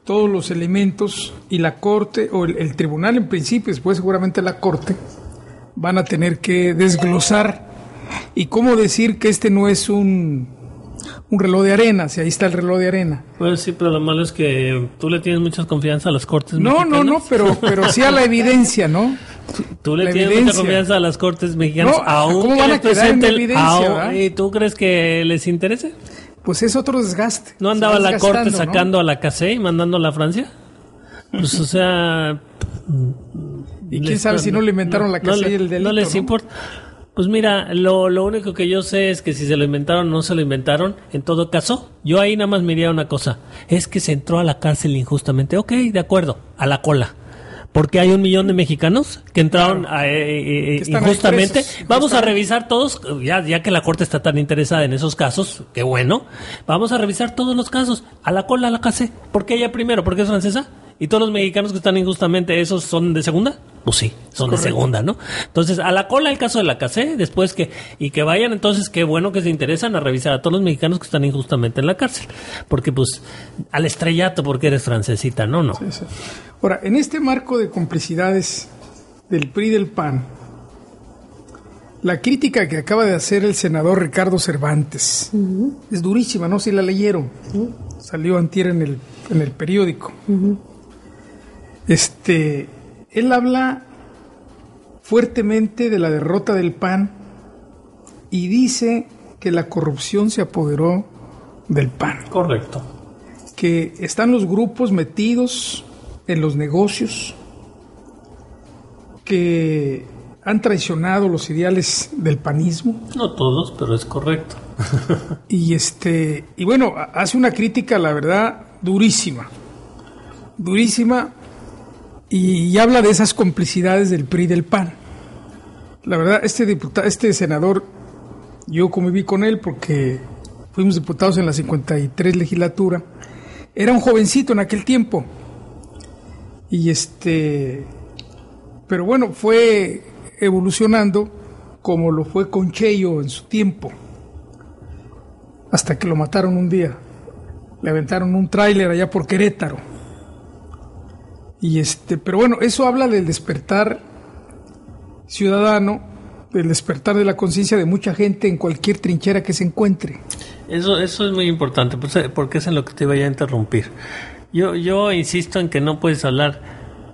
todos los elementos y la corte o el, el tribunal en principio, después seguramente la corte van a tener que desglosar y cómo decir que este no es un un reloj de arena, si ahí está el reloj de arena. Pues sí, pero lo malo es que tú le tienes mucha confianza a las cortes No, no, no, mexicanas. pero, pero sí a la *laughs* evidencia, ¿no? Tú le la tienes mucha confianza a las cortes mexicanas. No, aunque ¿cómo van a quedar en evidencia, aún-? ¿Y tú crees que les interese? Pues es otro desgaste. ¿No andaba la corte sacando a la CACE y mandándola a Francia? Pues, o sea... Y quién sabe si no le inventaron la casa le- y el delito. No les importa. Pues mira, lo, lo único que yo sé es que si se lo inventaron o no se lo inventaron, en todo caso, yo ahí nada más me diría una cosa, es que se entró a la cárcel injustamente. Ok, de acuerdo, a la cola. Porque hay un millón de mexicanos que entraron a- eh, eh, Que ahí injustamente. presos, Vamos a revisar todos, ya, ya que la Corte está tan interesada en esos casos, qué bueno. Vamos a revisar todos los casos. A la cola, a la case. ¿Por qué ella primero? ¿Porque es francesa? ¿Y todos los mexicanos que están injustamente, esos son de segunda? Pues sí, son de segunda, ¿no? Entonces, a la cola el caso de la CACE, después que, y que vayan, entonces, qué bueno que se interesan a revisar a todos los mexicanos que están injustamente en la cárcel. Porque, pues, al estrellato porque eres francesita, no, no. Sí, sí. Ahora, en este marco de complicidades del PRI y del PAN, la crítica que acaba de hacer el senador Ricardo Cervantes es durísima, no sé si la leyeron. Salió antier en el, en el periódico. Este, él habla fuertemente de la derrota del PAN y dice que la corrupción se apoderó del PAN Correcto. que están los grupos metidos en los negocios, que han traicionado los ideales del panismo No todos, pero es correcto. *laughs* y este y bueno ha- hace una crítica la verdad durísima, durísima y, habla de esas complicidades del PRI del PAN. La verdad este diputado, este senador, yo conviví con él porque fuimos diputados en la 53 legislatura. Era un jovencito en aquel tiempo. Y este, pero bueno, fue evolucionando como lo fue Concheyo en su tiempo. Hasta que lo mataron un día. Le aventaron un tráiler allá por Querétaro. Y este, pero bueno, eso habla del despertar ciudadano, del despertar de la conciencia de mucha gente en cualquier trinchera que se encuentre. Eso, eso es muy importante, porque es en lo que te iba a interrumpir. Yo, yo insisto en que no puedes hablar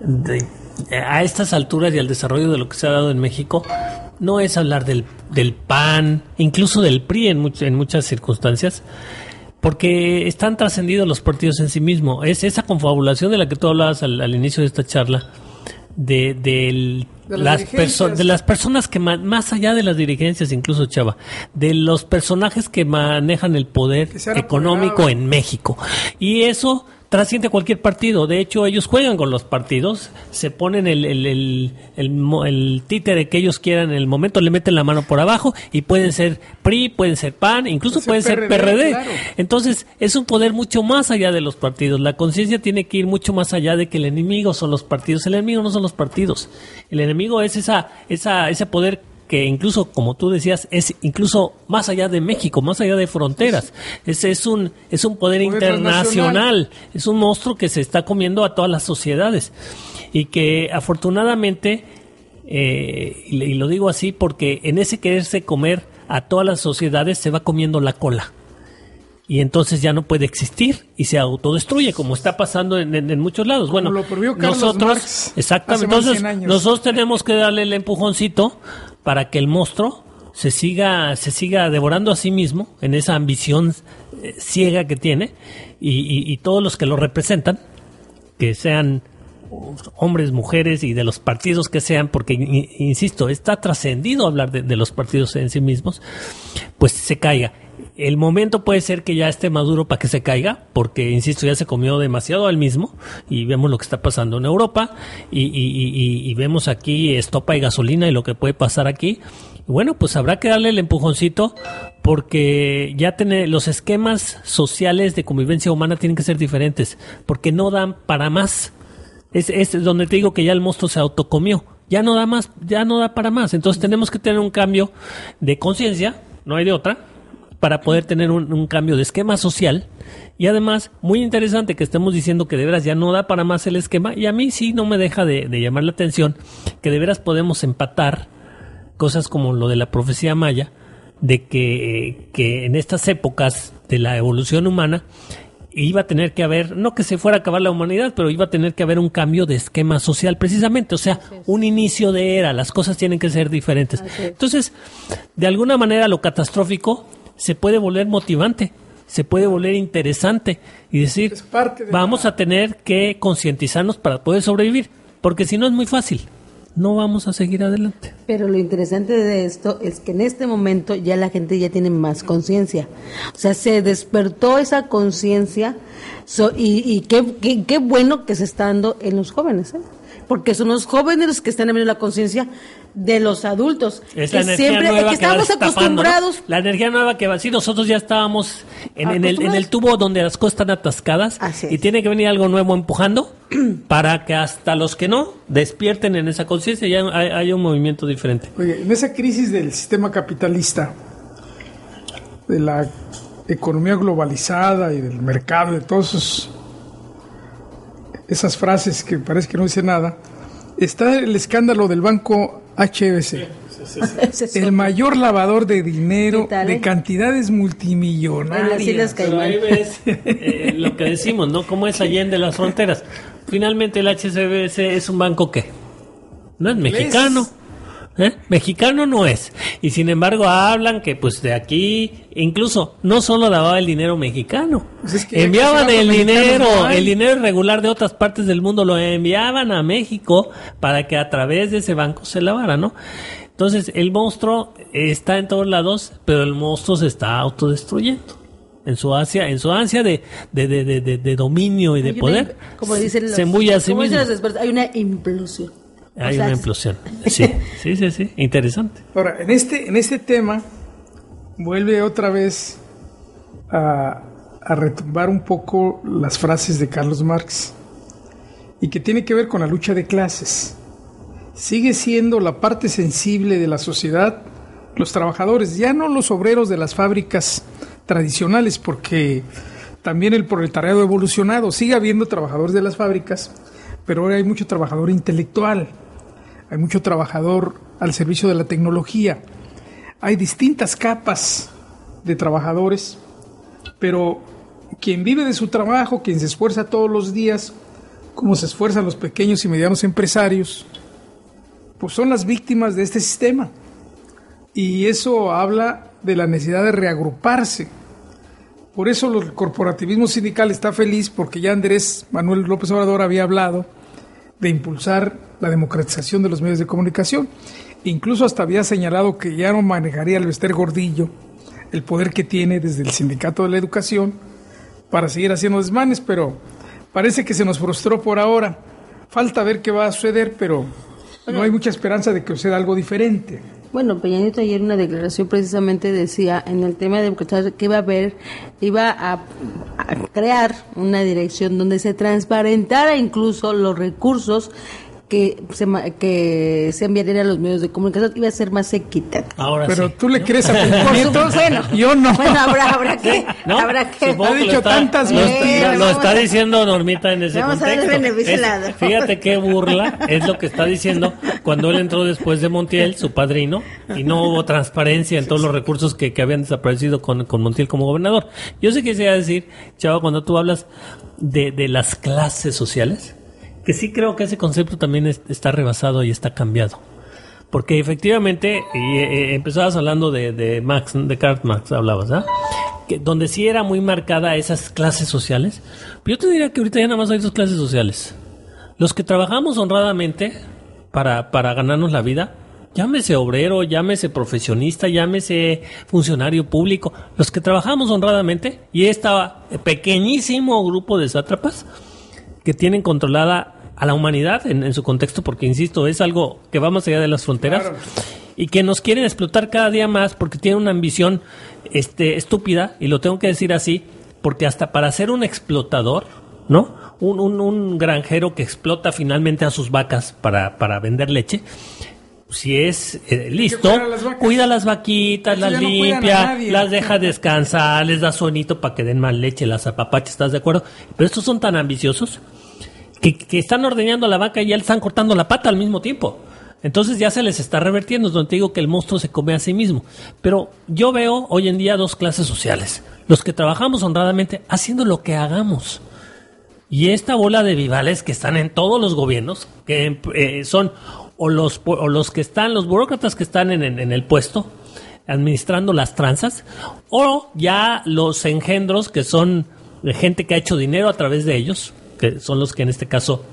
de, a estas alturas y al desarrollo de lo que se ha dado en México, no es hablar del, del PAN, incluso del PRI en, much- en muchas circunstancias, porque están trascendidos los partidos en sí mismos. Es esa confabulación de la que tú hablabas al, al inicio de esta charla, de, De las las de las personas que más allá de las dirigencias, incluso Chava, de los personajes que manejan el poder económico en México. Y eso trasciende cualquier partido. De hecho, ellos juegan con los partidos, se ponen el, el, el, el títere que ellos quieran en el momento, le meten la mano por abajo y pueden ser PRI, pueden ser PAN, incluso Puede pueden ser PRD. Entonces, es un poder mucho más allá de los partidos. La conciencia tiene que ir mucho más allá de que el enemigo son los partidos. El enemigo no son los partidos. El enemigo es esa, esa, ese poder que incluso, como tú decías, es incluso más allá de México, más allá de fronteras. Es, es un, es un poder, Poder internacional. Es un monstruo que se está comiendo a todas las sociedades. Y que afortunadamente eh, y, lo digo así porque en ese quererse comer a todas las sociedades se va comiendo la cola. Y entonces ya no puede existir y se autodestruye, como está pasando en, en- en muchos lados. Bueno, lo nosotros, exactamente, entonces 100 años. nosotros tenemos que darle el empujoncito para que el monstruo se siga, se siga devorando a sí mismo en esa ambición eh, ciega que tiene y, todos los que lo representan, que sean hombres, mujeres y de los partidos que sean, porque, insisto, está trascendido hablar de los partidos en sí mismos, pues se caiga. El momento puede ser que ya esté maduro para que se caiga, porque, insisto, ya se comió demasiado al mismo y vemos lo que está pasando en Europa y, vemos aquí estopa y gasolina y lo que puede pasar aquí. Bueno, pues habrá que darle el empujoncito porque ya tiene los esquemas sociales de convivencia humana tienen que ser diferentes, porque no dan para más. Es, es donde te digo que ya el monstruo se autocomió. Ya no da más, ya no da para más. Entonces tenemos que tener un cambio de conciencia, no hay de otra, para poder tener un, un cambio de esquema social. Y además, muy interesante que estemos diciendo que de veras ya no da para más el esquema. Y a mí sí no me deja de, de llamar la atención que de veras podemos empatar cosas como lo de la profecía maya, de que, que en estas épocas de la evolución humana iba a tener que haber, no que se fuera a acabar la humanidad, pero iba a tener que haber un cambio de esquema social precisamente, o sea, un inicio de era, las cosas tienen que ser diferentes. Entonces, de alguna manera lo catastrófico se puede volver motivante, se puede volver interesante y decir, Es parte de vamos la- a tener que concientizarnos para poder sobrevivir, porque si no es muy fácil, no vamos a seguir adelante. Pero lo interesante de esto es que en este momento ya la gente ya tiene más conciencia. O sea, se despertó esa conciencia so- y, y qué, qué, qué bueno que se está dando en los jóvenes. ¿eh? Porque son los jóvenes los que están abriendo la conciencia de los adultos. Es que la energía siempre, nueva que que va estamos acostumbrados. La energía nueva que va. Sí, nosotros ya estábamos en, en el, en el tubo donde las cosas están atascadas Así es. y tiene que venir algo nuevo empujando *clears throat* para que hasta los que no despierten en esa conciencia y haya, haya un movimiento diferente. Oye, en esa crisis del sistema capitalista, de la economía globalizada y del mercado, de todas esos- esas frases que parece que no dice nada, está el escándalo del banco HBC, el mayor lavador de dinero ¿Qué tal, de cantidades En las multimillonarias. Pero ahí ves *laughs* eh, lo que decimos, ¿no? Cómo es allende las fronteras. Finalmente el HSBC es un banco que no es mexicano. ¿Eh? Mexicano no es. Y sin embargo hablan que pues de aquí, incluso no solo lavaba el dinero mexicano. Pues es que enviaban el dinero, no el dinero regular de otras partes del mundo lo enviaban a México para que a través de ese banco se lavara, ¿no? Entonces el monstruo está en todos lados, pero el monstruo se está autodestruyendo. En su ansia, en su ansia de, de, de, de, de- dominio y de Hay poder, como dicen los, se embulla a sí como dicen mismo. los expertos, hay una implosión. O Hay sea, una implosión. *laughs* Sí, sí, sí, sí. Interesante. Ahora, en este, en este tema, vuelve otra vez a, a retumbar un poco las frases de Carlos Marx y que tiene que ver con la lucha de clases. Sigue siendo la parte sensible de la sociedad los trabajadores, ya no los obreros de las fábricas tradicionales, porque también el proletariado ha evolucionado, sigue habiendo trabajadores de las fábricas, pero ahora hay mucho trabajador intelectual, hay mucho trabajador al servicio de la tecnología, hay distintas capas de trabajadores, pero quien vive de su trabajo, quien se esfuerza todos los días, como se esfuerzan los pequeños y medianos empresarios, pues son las víctimas de este sistema. Y eso habla de la necesidad de reagruparse. Por eso el corporativismo sindical está feliz porque ya Andrés Manuel López Obrador había hablado de impulsar la democratización de los medios de comunicación. Incluso hasta había señalado que ya no manejaría el Bester Gordillo el poder que tiene desde el Sindicato de la Educación para seguir haciendo desmanes, pero parece que se nos frustró por ahora. Falta ver qué va a suceder, pero no hay mucha esperanza de que suceda algo diferente. Bueno, Peña Nieto ayer una declaración precisamente decía en el tema de que iba a haber, iba a crear una dirección donde se transparentara incluso los recursos que se, ma- que se enviarían a los medios de comunicación, iba a ser más equitativo. Ahora Pero sí. tú le crees a *laughs* Peña bueno. yo no. Bueno, habrá, habrá que, *laughs* ¿No? habrá que. Ha dicho está- tantas lo, veces. está- lo está diciendo Normita en ese Vamos a darle contexto. beneficio Es- lado. fíjate qué burla es lo que está diciendo cuando él entró después de Montiel, su padrino, y no hubo transparencia en todos los recursos que, que habían desaparecido con, con Montiel como gobernador. Yo sé que quisiera decir, Chavo, cuando tú hablas de, de las clases sociales, que sí creo que ese concepto también es- está rebasado y está cambiado. Porque efectivamente, y, eh, empezabas hablando de, de Max, de Karl Marx, hablabas, ¿ah? Que donde sí era muy marcada esas clases sociales. Pero yo te diría que ahorita ya nada más hay dos clases sociales. Los que trabajamos honradamente para, para ganarnos la vida, llámese obrero, llámese profesionista, llámese funcionario público, los que trabajamos honradamente, y esta pequeñísimo grupo de sátrapas, que tienen controlada a la humanidad en, en su contexto, porque insisto, es algo que va más allá de las fronteras Claro. y que nos quieren explotar cada día más porque tienen una ambición este, estúpida, y lo tengo que decir así, porque hasta para ser un explotador, ¿no? Un, un- un granjero que explota finalmente a sus vacas para, para vender leche, si es eh, listo, las cuida las vaquitas, las no limpia, las deja descansar, les da sueñito para que den más leche, las apapachas, ¿estás de acuerdo? Pero estos son tan ambiciosos que, que están ordeñando a la vaca y ya le están cortando la pata al mismo tiempo. Entonces ya se les está revertiendo, es donde te digo que el monstruo se come a sí mismo. Pero yo veo hoy en día dos clases sociales. Los que trabajamos honradamente haciendo lo que hagamos. Y esta bola de vivales que están en todos los gobiernos, que eh, son o los, o los que están, los burócratas que están en, en- el puesto, administrando las tranzas, o ya los engendros que son gente que ha hecho dinero a través de ellos, que son los que en este caso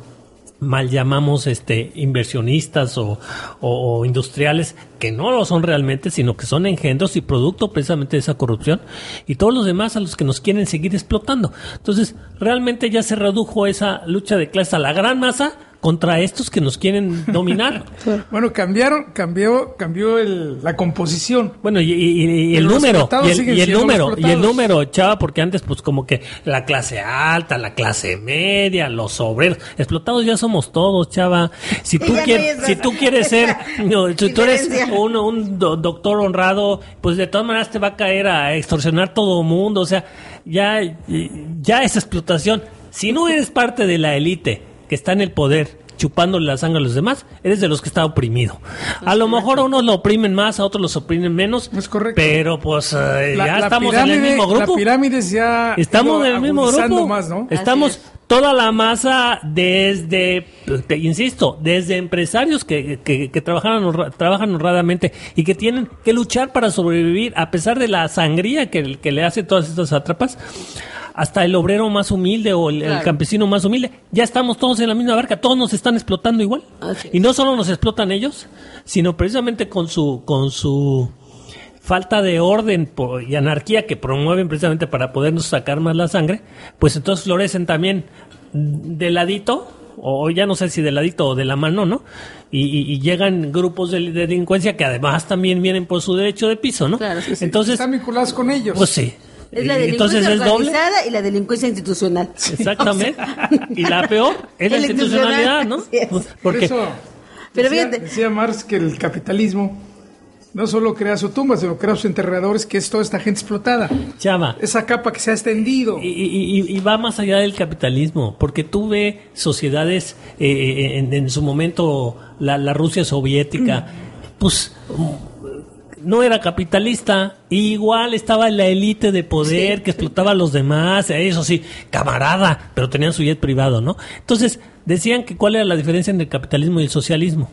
mal llamamos este inversionistas o, o- o industriales que no lo son realmente, sino que son engendros y producto precisamente de esa corrupción y todos los demás a los que nos quieren seguir explotando. Entonces, realmente ya se redujo esa lucha de clases a la gran masa contra estos que nos quieren dominar. *laughs* Bueno, cambiaron, cambió, cambió el- la composición. Bueno, y, y- y el número, y el, y número, y el número, chava, porque antes pues como que la clase alta, la clase media, los obreros, explotados ya somos todos, chava. Si *laughs* tú no quieres, si tú quieres ser, *laughs* no, si tú eres un, un do- doctor honrado, pues de todas maneras te va a caer a extorsionar todo mundo, o sea, ya, ya es explotación. Si no eres parte de la élite que está en el poder, chupándole la sangre a los demás, eres de los que está oprimido. A lo mejor a unos lo oprimen más, a otros los oprimen menos. Es correcto. Pero pues eh, La- ya la estamos en el mismo grupo. La pirámide se ha Estamos en el mismo grupo. más, ¿no? Estamos es. toda la masa desde, te insisto, desde empresarios que, que, que trabajan, trabajan honradamente y que tienen que luchar para sobrevivir a pesar de la sangría que, que le hace todas estas atrapas, hasta el obrero más humilde o el, campesino más humilde. Ya estamos todos en la misma barca, todos nos están explotando igual. Así es. Y no solo nos explotan ellos, sino precisamente con su, con su falta de orden y anarquía que promueven precisamente para podernos sacar más la sangre, pues entonces florecen también de ladito, o ya no sé si de ladito o de la mano, ¿no? Y, y- y llegan grupos de delincuencia que además también vienen por su derecho de piso, ¿no? Claro, sí, sí. Entonces, Están vinculados con ellos. pues sí. Es la delincuencia entonces es doble. organizada y la delincuencia institucional. *laughs* Exactamente. Y la peor es la institucionalidad, ¿no? *laughs* Por Porque eso Pero decía, fíjate- decía Marx que el capitalismo no solo crea su tumba, sino crea sus enterradores, que es toda esta gente explotada. Chava, Esa capa que se ha extendido. Y, y- y- y va más allá del capitalismo, porque tú ves sociedades, eh, en, en su momento la, la Rusia soviética, pues no era capitalista, igual estaba en la élite de poder que explotaba a los demás, eso sí, camarada, pero tenían su jet privado, ¿no? Entonces, decían que cuál era la diferencia entre el capitalismo y el socialismo,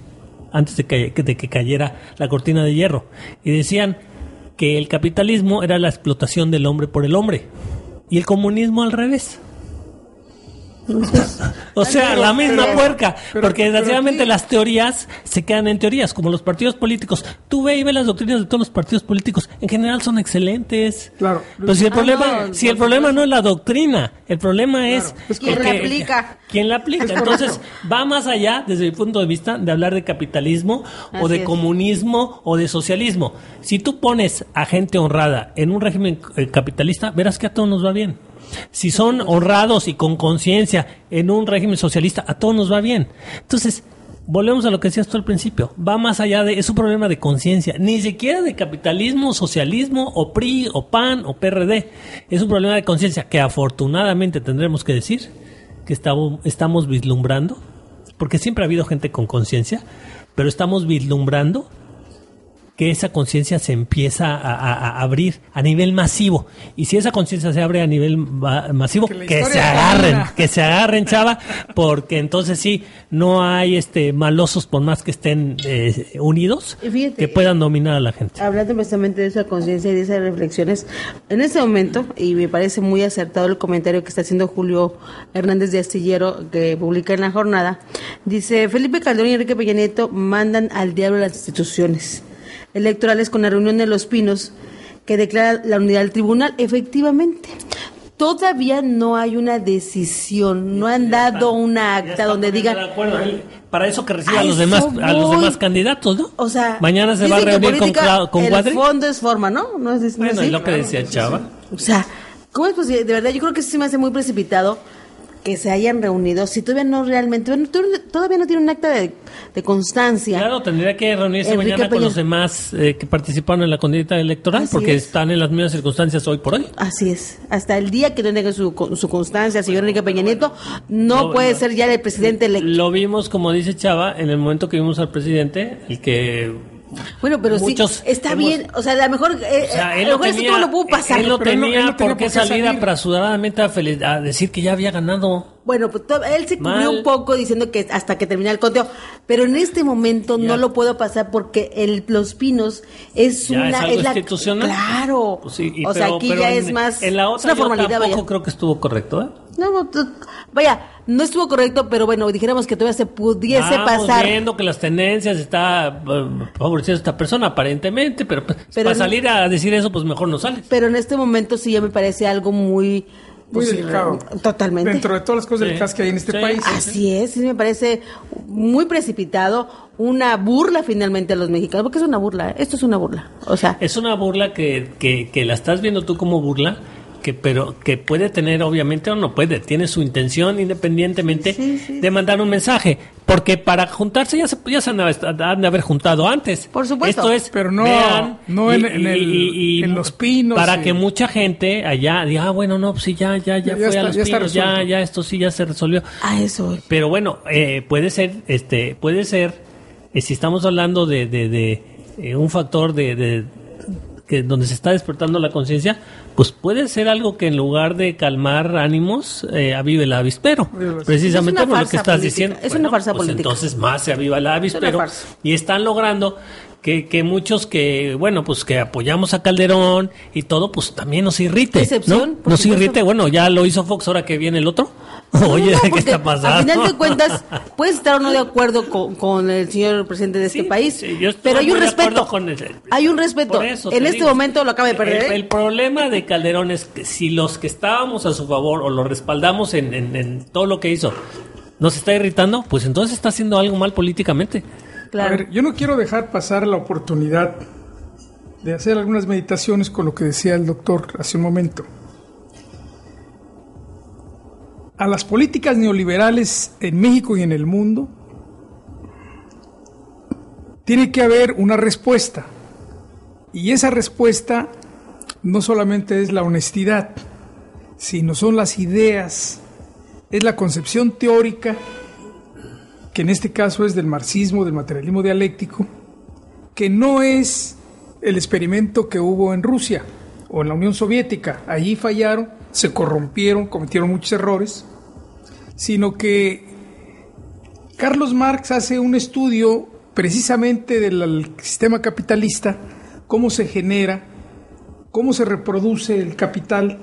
antes de que, de que cayera la cortina de hierro. Y decían que el capitalismo era la explotación del hombre por el hombre y el comunismo al revés. *laughs* O sea, Pero- la misma pero- puerca, pero- porque desgraciadamente las teorías se quedan en teorías, como los partidos políticos. Tú ve y ve las doctrinas de todos los partidos políticos, en general son excelentes. Claro. Pero si el Ah, problema, no, si el problema no es la doctrina, el problema es es ¿Quién el la aplica? ¿Quién la aplica? Entonces, va más allá, desde mi punto de vista, de hablar de capitalismo o de es. comunismo o de socialismo. Si tú pones a gente honrada en un régimen eh, capitalista, verás que a todos nos va bien. Si son honrados y con conciencia en un régimen socialista, a todos nos va bien. Entonces, volvemos a lo que decías tú al principio. Va más allá de, es un problema de conciencia. Ni siquiera de capitalismo, socialismo, o PRI, o PAN, o PRD. Es un problema de conciencia que afortunadamente tendremos que decir que estamos, estamos vislumbrando, porque siempre ha habido gente con conciencia, pero estamos vislumbrando que esa conciencia se empieza a, a- a abrir a nivel masivo. Y si esa conciencia se abre a nivel ma- masivo, Que se agarren, que se agarren, chava, porque entonces sí, no hay este malosos por más que estén eh, unidos, fíjate- que puedan dominar a la gente. Hablando precisamente de esa conciencia y de esas reflexiones, en este momento, y me parece muy acertado el comentario que está haciendo Julio Hernández de Astillero, que publica en la jornada, dice, Felipe Calderón y Enrique Peña Nieto mandan al diablo las instituciones electorales con la reunión de los pinos que declara la unidad del tribunal. Efectivamente, todavía no hay una decisión, no han dado una acta donde digan... Para eso que reciba A los demás, a los demás candidatos, ¿no? O sea, mañana se va a reunir con, con el fondo es forma, ¿no? No es, no es Bueno, así. es lo que decía Chava. O sea, ¿cómo es posible? De verdad, yo creo que sí se me hace muy precipitado que se hayan reunido si todavía no realmente, bueno, todavía- no tiene un acta de, de constancia. Claro, tendría que reunirse Enrique mañana con los demás eh, que participaron en la contienda electoral, Así porque es. están en las mismas circunstancias hoy por hoy. Así es. Hasta el día que no tenga su, su constancia, señor Enrique Peña Nieto, no No, puede no. ser ya el presidente electo. Lo vimos, como dice Chava, en el momento que vimos al presidente, el que Bueno, pero Muchos sí, está hemos- bien. O sea, a lo mejor, eh, O sea, a él lo mejor eso tenía, todo lo pudo pasar. él no Pero él no- tenía él no tenía por qué salir salir. apresuradamente a, fel- a decir que ya había ganado. Bueno, pues to- él se cubrió un poco diciendo que hasta que termine el conteo, pero en este momento Ya. no lo puedo pasar porque el Los Pinos es Ya una es algo la institucional. claro. Pues sí, y o sea, pero- aquí pero ya en- es más En la es otra una yo formalidad, tampoco vaya. creo que estuvo correcto, ¿eh? No, no, vaya, no estuvo correcto, pero bueno, dijéramos que todavía se pudiese Vamos pasar. viendo que las tendencias está eh, favoreciendo a esta persona aparentemente, pero, pues, Pero para no- salir a decir eso, pues mejor no sales. Pero en este momento sí ya me parece algo muy Muy Pues, delicado. Totalmente. Dentro de todas las cosas Sí. delicadas que hay en este Sí. país. Así es, sí me parece muy precipitado, una burla finalmente a los mexicanos, porque es una burla, ¿eh? esto es una burla. O sea, Es una burla que, que, que la estás viendo tú como burla, que pero que puede tener obviamente o no puede, tiene su intención independientemente Sí, sí. de mandar un mensaje, porque para juntarse ya se, ya se han, de- han de haber juntado antes. Por supuesto. Esto es, Pero no- vean, no en- en el- en Los Pinos Para y- que mucha gente allá diga, ah, bueno, no, pues sí, ya, ya, ya, Ya- ya fue está- a Los ya Pinos, ya, ya, esto sí, ya se resolvió. a eso. Pero bueno, eh, puede ser, este, puede ser, eh, si estamos hablando de, de, de, eh, un factor de, de- que donde se está despertando la conciencia, pues puede ser algo que en lugar de calmar ánimos, eh, avive el avispero. Precisamente Es por lo que estás política, diciendo. es una farsa pues política. Entonces más se aviva el avispero farsa. y están logrando que, que muchos que, bueno, pues que apoyamos a Calderón y todo, pues también nos irrite. ¿no? Nos supuesto. irrite, bueno, ya lo hizo Fox, ahora que viene el otro. Oye, No, ¿qué está pasando? A final de cuentas, *laughs* puedes estar o no de acuerdo con, con el señor presidente de este Sí, país, sí, yo estoy pero hay un respeto. con el- hay un respeto. Eso en te este digo. momento lo acaba de perder. El, ¿eh? el problema de Calderón es que si los que estábamos a su favor o lo respaldamos en, en- en todo lo que hizo nos está irritando, pues entonces está haciendo algo mal políticamente. Claro. A ver, yo no quiero dejar pasar la oportunidad de hacer algunas meditaciones con lo que decía el doctor hace un momento. A las políticas neoliberales en México y en el mundo tiene que haber una respuesta. Y esa respuesta no solamente es la honestidad, sino son las ideas, es la concepción teórica que en este caso es del marxismo, del materialismo dialéctico, que no es el experimento que hubo en Rusia o en la Unión Soviética. Allí fallaron, se corrompieron, cometieron muchos errores, sino que Carlos Marx hace un estudio precisamente del sistema capitalista, cómo se genera, cómo se reproduce el capital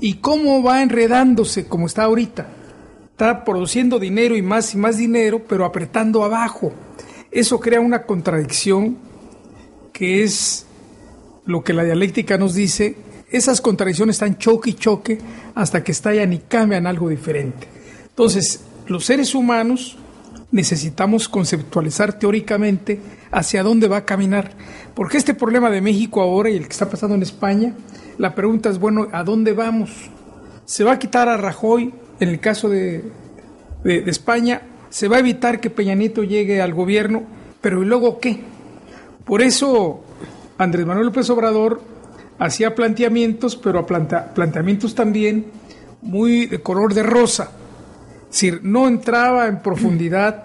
y cómo va enredándose como está ahorita está produciendo dinero y más y más dinero, pero apretando abajo. Eso crea una contradicción que es lo que la dialéctica nos dice. Esas contradicciones están choque y choque hasta que estallan y cambian algo diferente. Entonces, los seres humanos necesitamos conceptualizar teóricamente hacia dónde va a caminar. Porque este problema de México ahora y el que está pasando en España, la pregunta es, bueno, ¿a dónde vamos? se va a quitar a Rajoy en el caso de, de- España, se va a evitar que Peña Nieto llegue al gobierno, pero ¿y luego qué? Por eso Andrés Manuel López Obrador hacía planteamientos, pero planta- planteamientos también muy de color de rosa. Es decir, no entraba en profundidad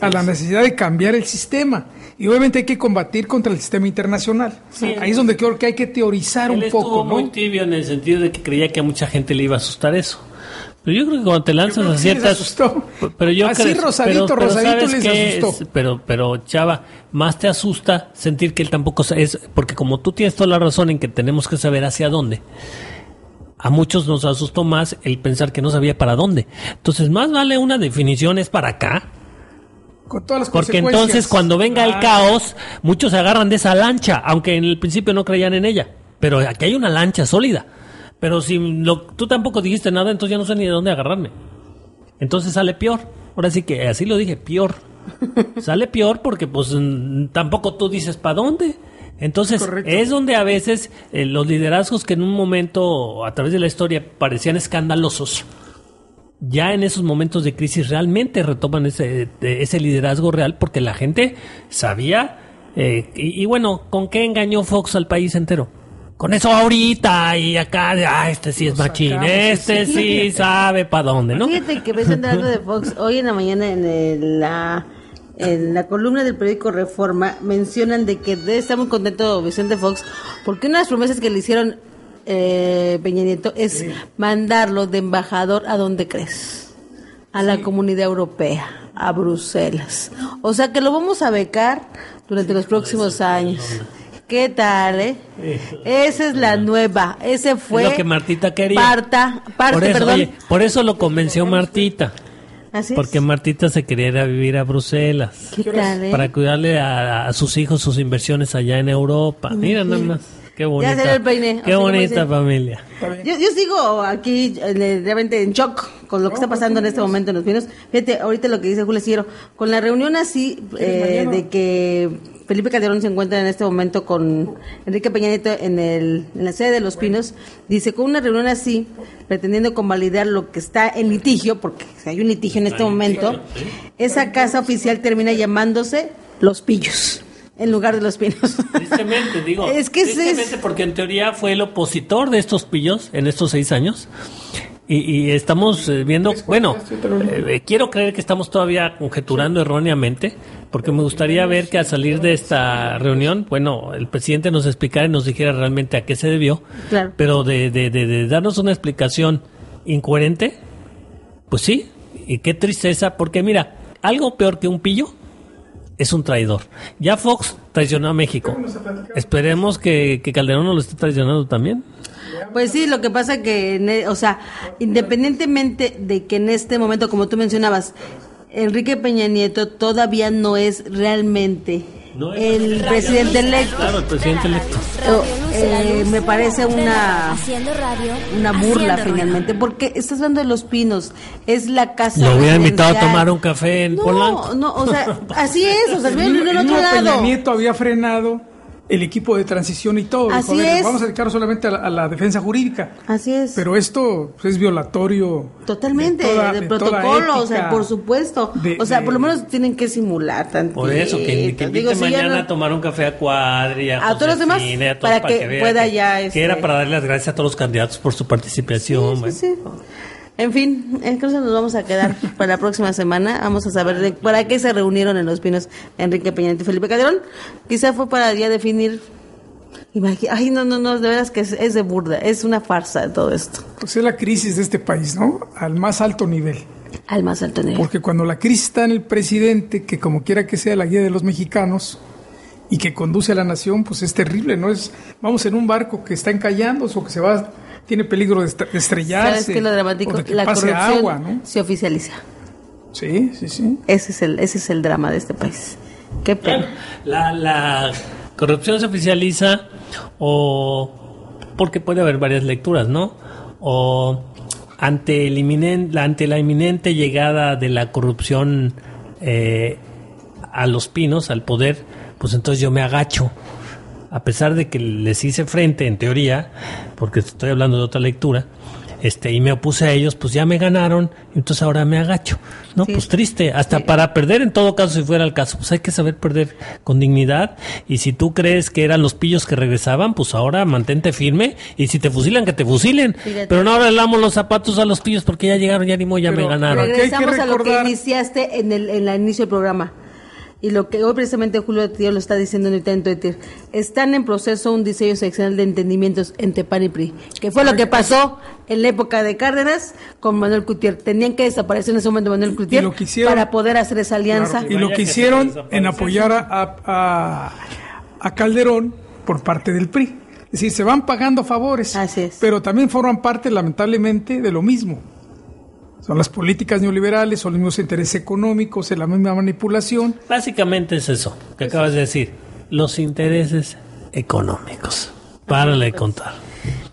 a la necesidad de cambiar el sistema. Y obviamente hay que combatir contra el sistema internacional. Ahí es donde creo que hay que teorizar Él un estuvo poco, ¿no? muy tibio en el sentido de que creía que a mucha gente le iba a asustar eso. Pero yo creo que cuando te lanzas a que ciertas... asustó. Pero yo Así creo- rosadito, pero- pero rosadito ¿sabes les qué? asustó. Es- pero, pero, Chava, más te asusta sentir que él tampoco es... Porque como tú tienes toda la razón en que tenemos que saber hacia dónde, a muchos nos asustó más el pensar que no sabía para dónde. Entonces, más vale una definición es para acá, Con todas las porque entonces cuando venga el Ah, caos, muchos se agarran de esa lancha, aunque en el principio no creían en ella. Pero aquí hay una lancha sólida. Pero si lo- tú tampoco dijiste nada, entonces ya no sé ni de dónde agarrarme. Entonces sale peor. Ahora sí que así lo dije, peor. *laughs* sale peor porque pues tampoco tú dices para dónde. Entonces Correcto. es donde a veces eh, los liderazgos que en un momento a través de la historia parecían escandalosos, ya en esos momentos de crisis realmente retoman ese, de- ese liderazgo real porque la gente sabía, eh, y, y bueno, ¿con qué engañó Fox al país entero? Con eso ahorita y acá, de, ah, este sí es machín, este sí sabe para dónde, ¿no? Fíjate que ves hablando de Fox, hoy en la mañana en el- la, en la columna del periódico Reforma mencionan de que debe estar muy contento Vicente Fox porque una de las promesas que le hicieron eh, Peña Nieto es mandarlo de embajador a donde crees, a la comunidad europea, a Bruselas. O sea que lo vamos a becar durante los próximos años. ¿Qué tal, eh? Esa es la nueva. Ese fue. es lo que Martita quería. Parta, parte, por, eso, perdón. oye, por eso lo convenció Martita. Así es. Porque Martita se quería ir a vivir a Bruselas. ¿Qué tal, eh? Para cuidarle a, a sus hijos sus inversiones allá en Europa. Mira nada más. Qué bonita. Ya salió el peine. Qué bonita familia. Yo, yo sigo aquí eh, realmente en shock con lo que está pasando en este momento en los pinos. Fíjate, ahorita lo que dice Julio Siguero, con la reunión así eh, de que Felipe Calderón se encuentra en este momento con Enrique Peña Nieto en, el, en la sede de Los Pinos, dice, con una reunión así, pretendiendo convalidar lo que está en litigio, porque hay un litigio en este momento, esa casa oficial termina llamándose Los Pillos, en lugar de Los Pinos. Tristemente, digo. *laughs* Es que es- tristemente porque en teoría fue el opositor de estos pillos en estos seis años. Y, y estamos eh, viendo, bueno, eh, quiero creer que estamos todavía conjeturando erróneamente, porque me gustaría ver que al salir de esta reunión, bueno, el presidente nos explicara y nos dijera realmente a qué se debió, Claro. pero de, de, de- de darnos una explicación incoherente, pues sí, y qué tristeza, porque mira, algo peor que un pillo es un traidor. Ya Fox traicionó a México. Esperemos que, que Calderón no lo esté traicionando también. Pues sí, lo que pasa que, e- o sea, independientemente de que en este momento, como tú mencionabas, Enrique Peña Nieto todavía no es realmente No el presidente electo. Claro, el presidente electo. Oh, eh, me parece una Haciendo radio. una burla haciendo ruido. finalmente, porque estás hablando de los pinos, es la casa. Lo hubiera invitado a tomar un café en no, Polanco. No, o sea, así es, o sea, El otro Peña lado. Nieto había frenado el equipo de transición y todo. Dijo, Así "A ver, es. Vamos a dedicarnos solamente a la, a la defensa jurídica. Así es. Pero esto pues, es violatorio. Totalmente, de toda- de de protocolo, o sea, por supuesto. de- o sea, por lo menos tienen que simular tanto. Por eso, que, que Digo, si mañana no- a tomar un café a Cuadri, a, A todos los demás, Josefina, a todos para que vean pueda que- ya, Que este- era para darle las gracias a todos los candidatos por su participación. Sí, sí, sí. En fin, entonces nos vamos a quedar *laughs* para la próxima semana. Vamos a saber de- para qué se reunieron en Los Pinos Enrique Peña y Felipe Calderón. Quizá fue para ya definir. Ay, no, no, no, de veras que es, es de burda, es una farsa todo esto. Pues es la crisis de este país, ¿no? Al más alto nivel. Al más alto nivel. Porque cuando la crisis está en el presidente, que como quiera que sea la guía de los mexicanos y que conduce a la nación, pues es terrible, ¿no? Es vamos en un barco que está encallándose o que se va, tiene peligro de, est- de estrellarse. ¿Sabes qué es lo dramático? O de que la pase corrupción agua, ¿no? se oficializa. Sí, sí, sí. Ese es el, ese es el drama de este país. Qué pena. La, la corrupción se oficializa o porque puede haber varias lecturas, ¿no? O ante, el inminen- la- ante la inminente llegada de la corrupción eh, a los pinos, al poder, pues entonces yo me agacho. A pesar de que les hice frente, en teoría, porque estoy hablando de otra lectura, este, y me opuse a ellos, pues ya me ganaron, y entonces ahora me agacho. No, Sí. pues triste. Hasta para perder, en todo caso, si fuera el caso, pues hay que saber perder con dignidad. Y si tú crees que eran los pillos que regresaban, pues ahora mantente firme. Y si te fusilan, que te fusilen. Fíjate. Pero no ahora le damos los zapatos a los pillos porque ya llegaron, ya ni modo, ya Pero- me ganaron. Regresamos a lo que iniciaste en el, en el inicio del programa. Y lo que hoy precisamente Julio Tío lo está diciendo ahorita en Twitter. Están en proceso un diseño seccional de entendimientos entre PAN y PRI. Que fue lo que pasó en la época de Cárdenas con Manuel Cutier. Tenían que desaparecer en ese momento Manuel Cutier lo que hicieron- para poder hacer esa alianza. Claro, y lo que hicieron en apoyar a, a- a- a Calderón por parte del PRI. Es decir, se van pagando favores, Así es. pero también forman parte, lamentablemente, de lo mismo. Son las políticas neoliberales, son los mismos intereses económicos, es la misma manipulación. Básicamente es eso que acabas de decir. Los intereses económicos. Párale de contar.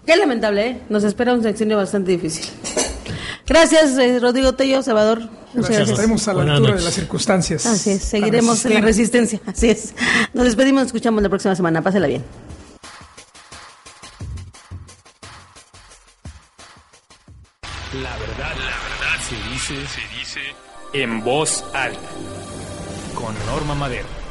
Qué lamentable, ¿eh? Nos espera un sexenio bastante difícil. Gracias, eh, Rodrigo Tello, Salvador. Muchas Gracias. gracias. Estaremos a la Buenas altura noches. de las circunstancias. Así es, seguiremos en la resistencia. Así es. Nos despedimos, nos escuchamos la próxima semana. Pásela bien. Se dice en voz alta. Con Norma Madero.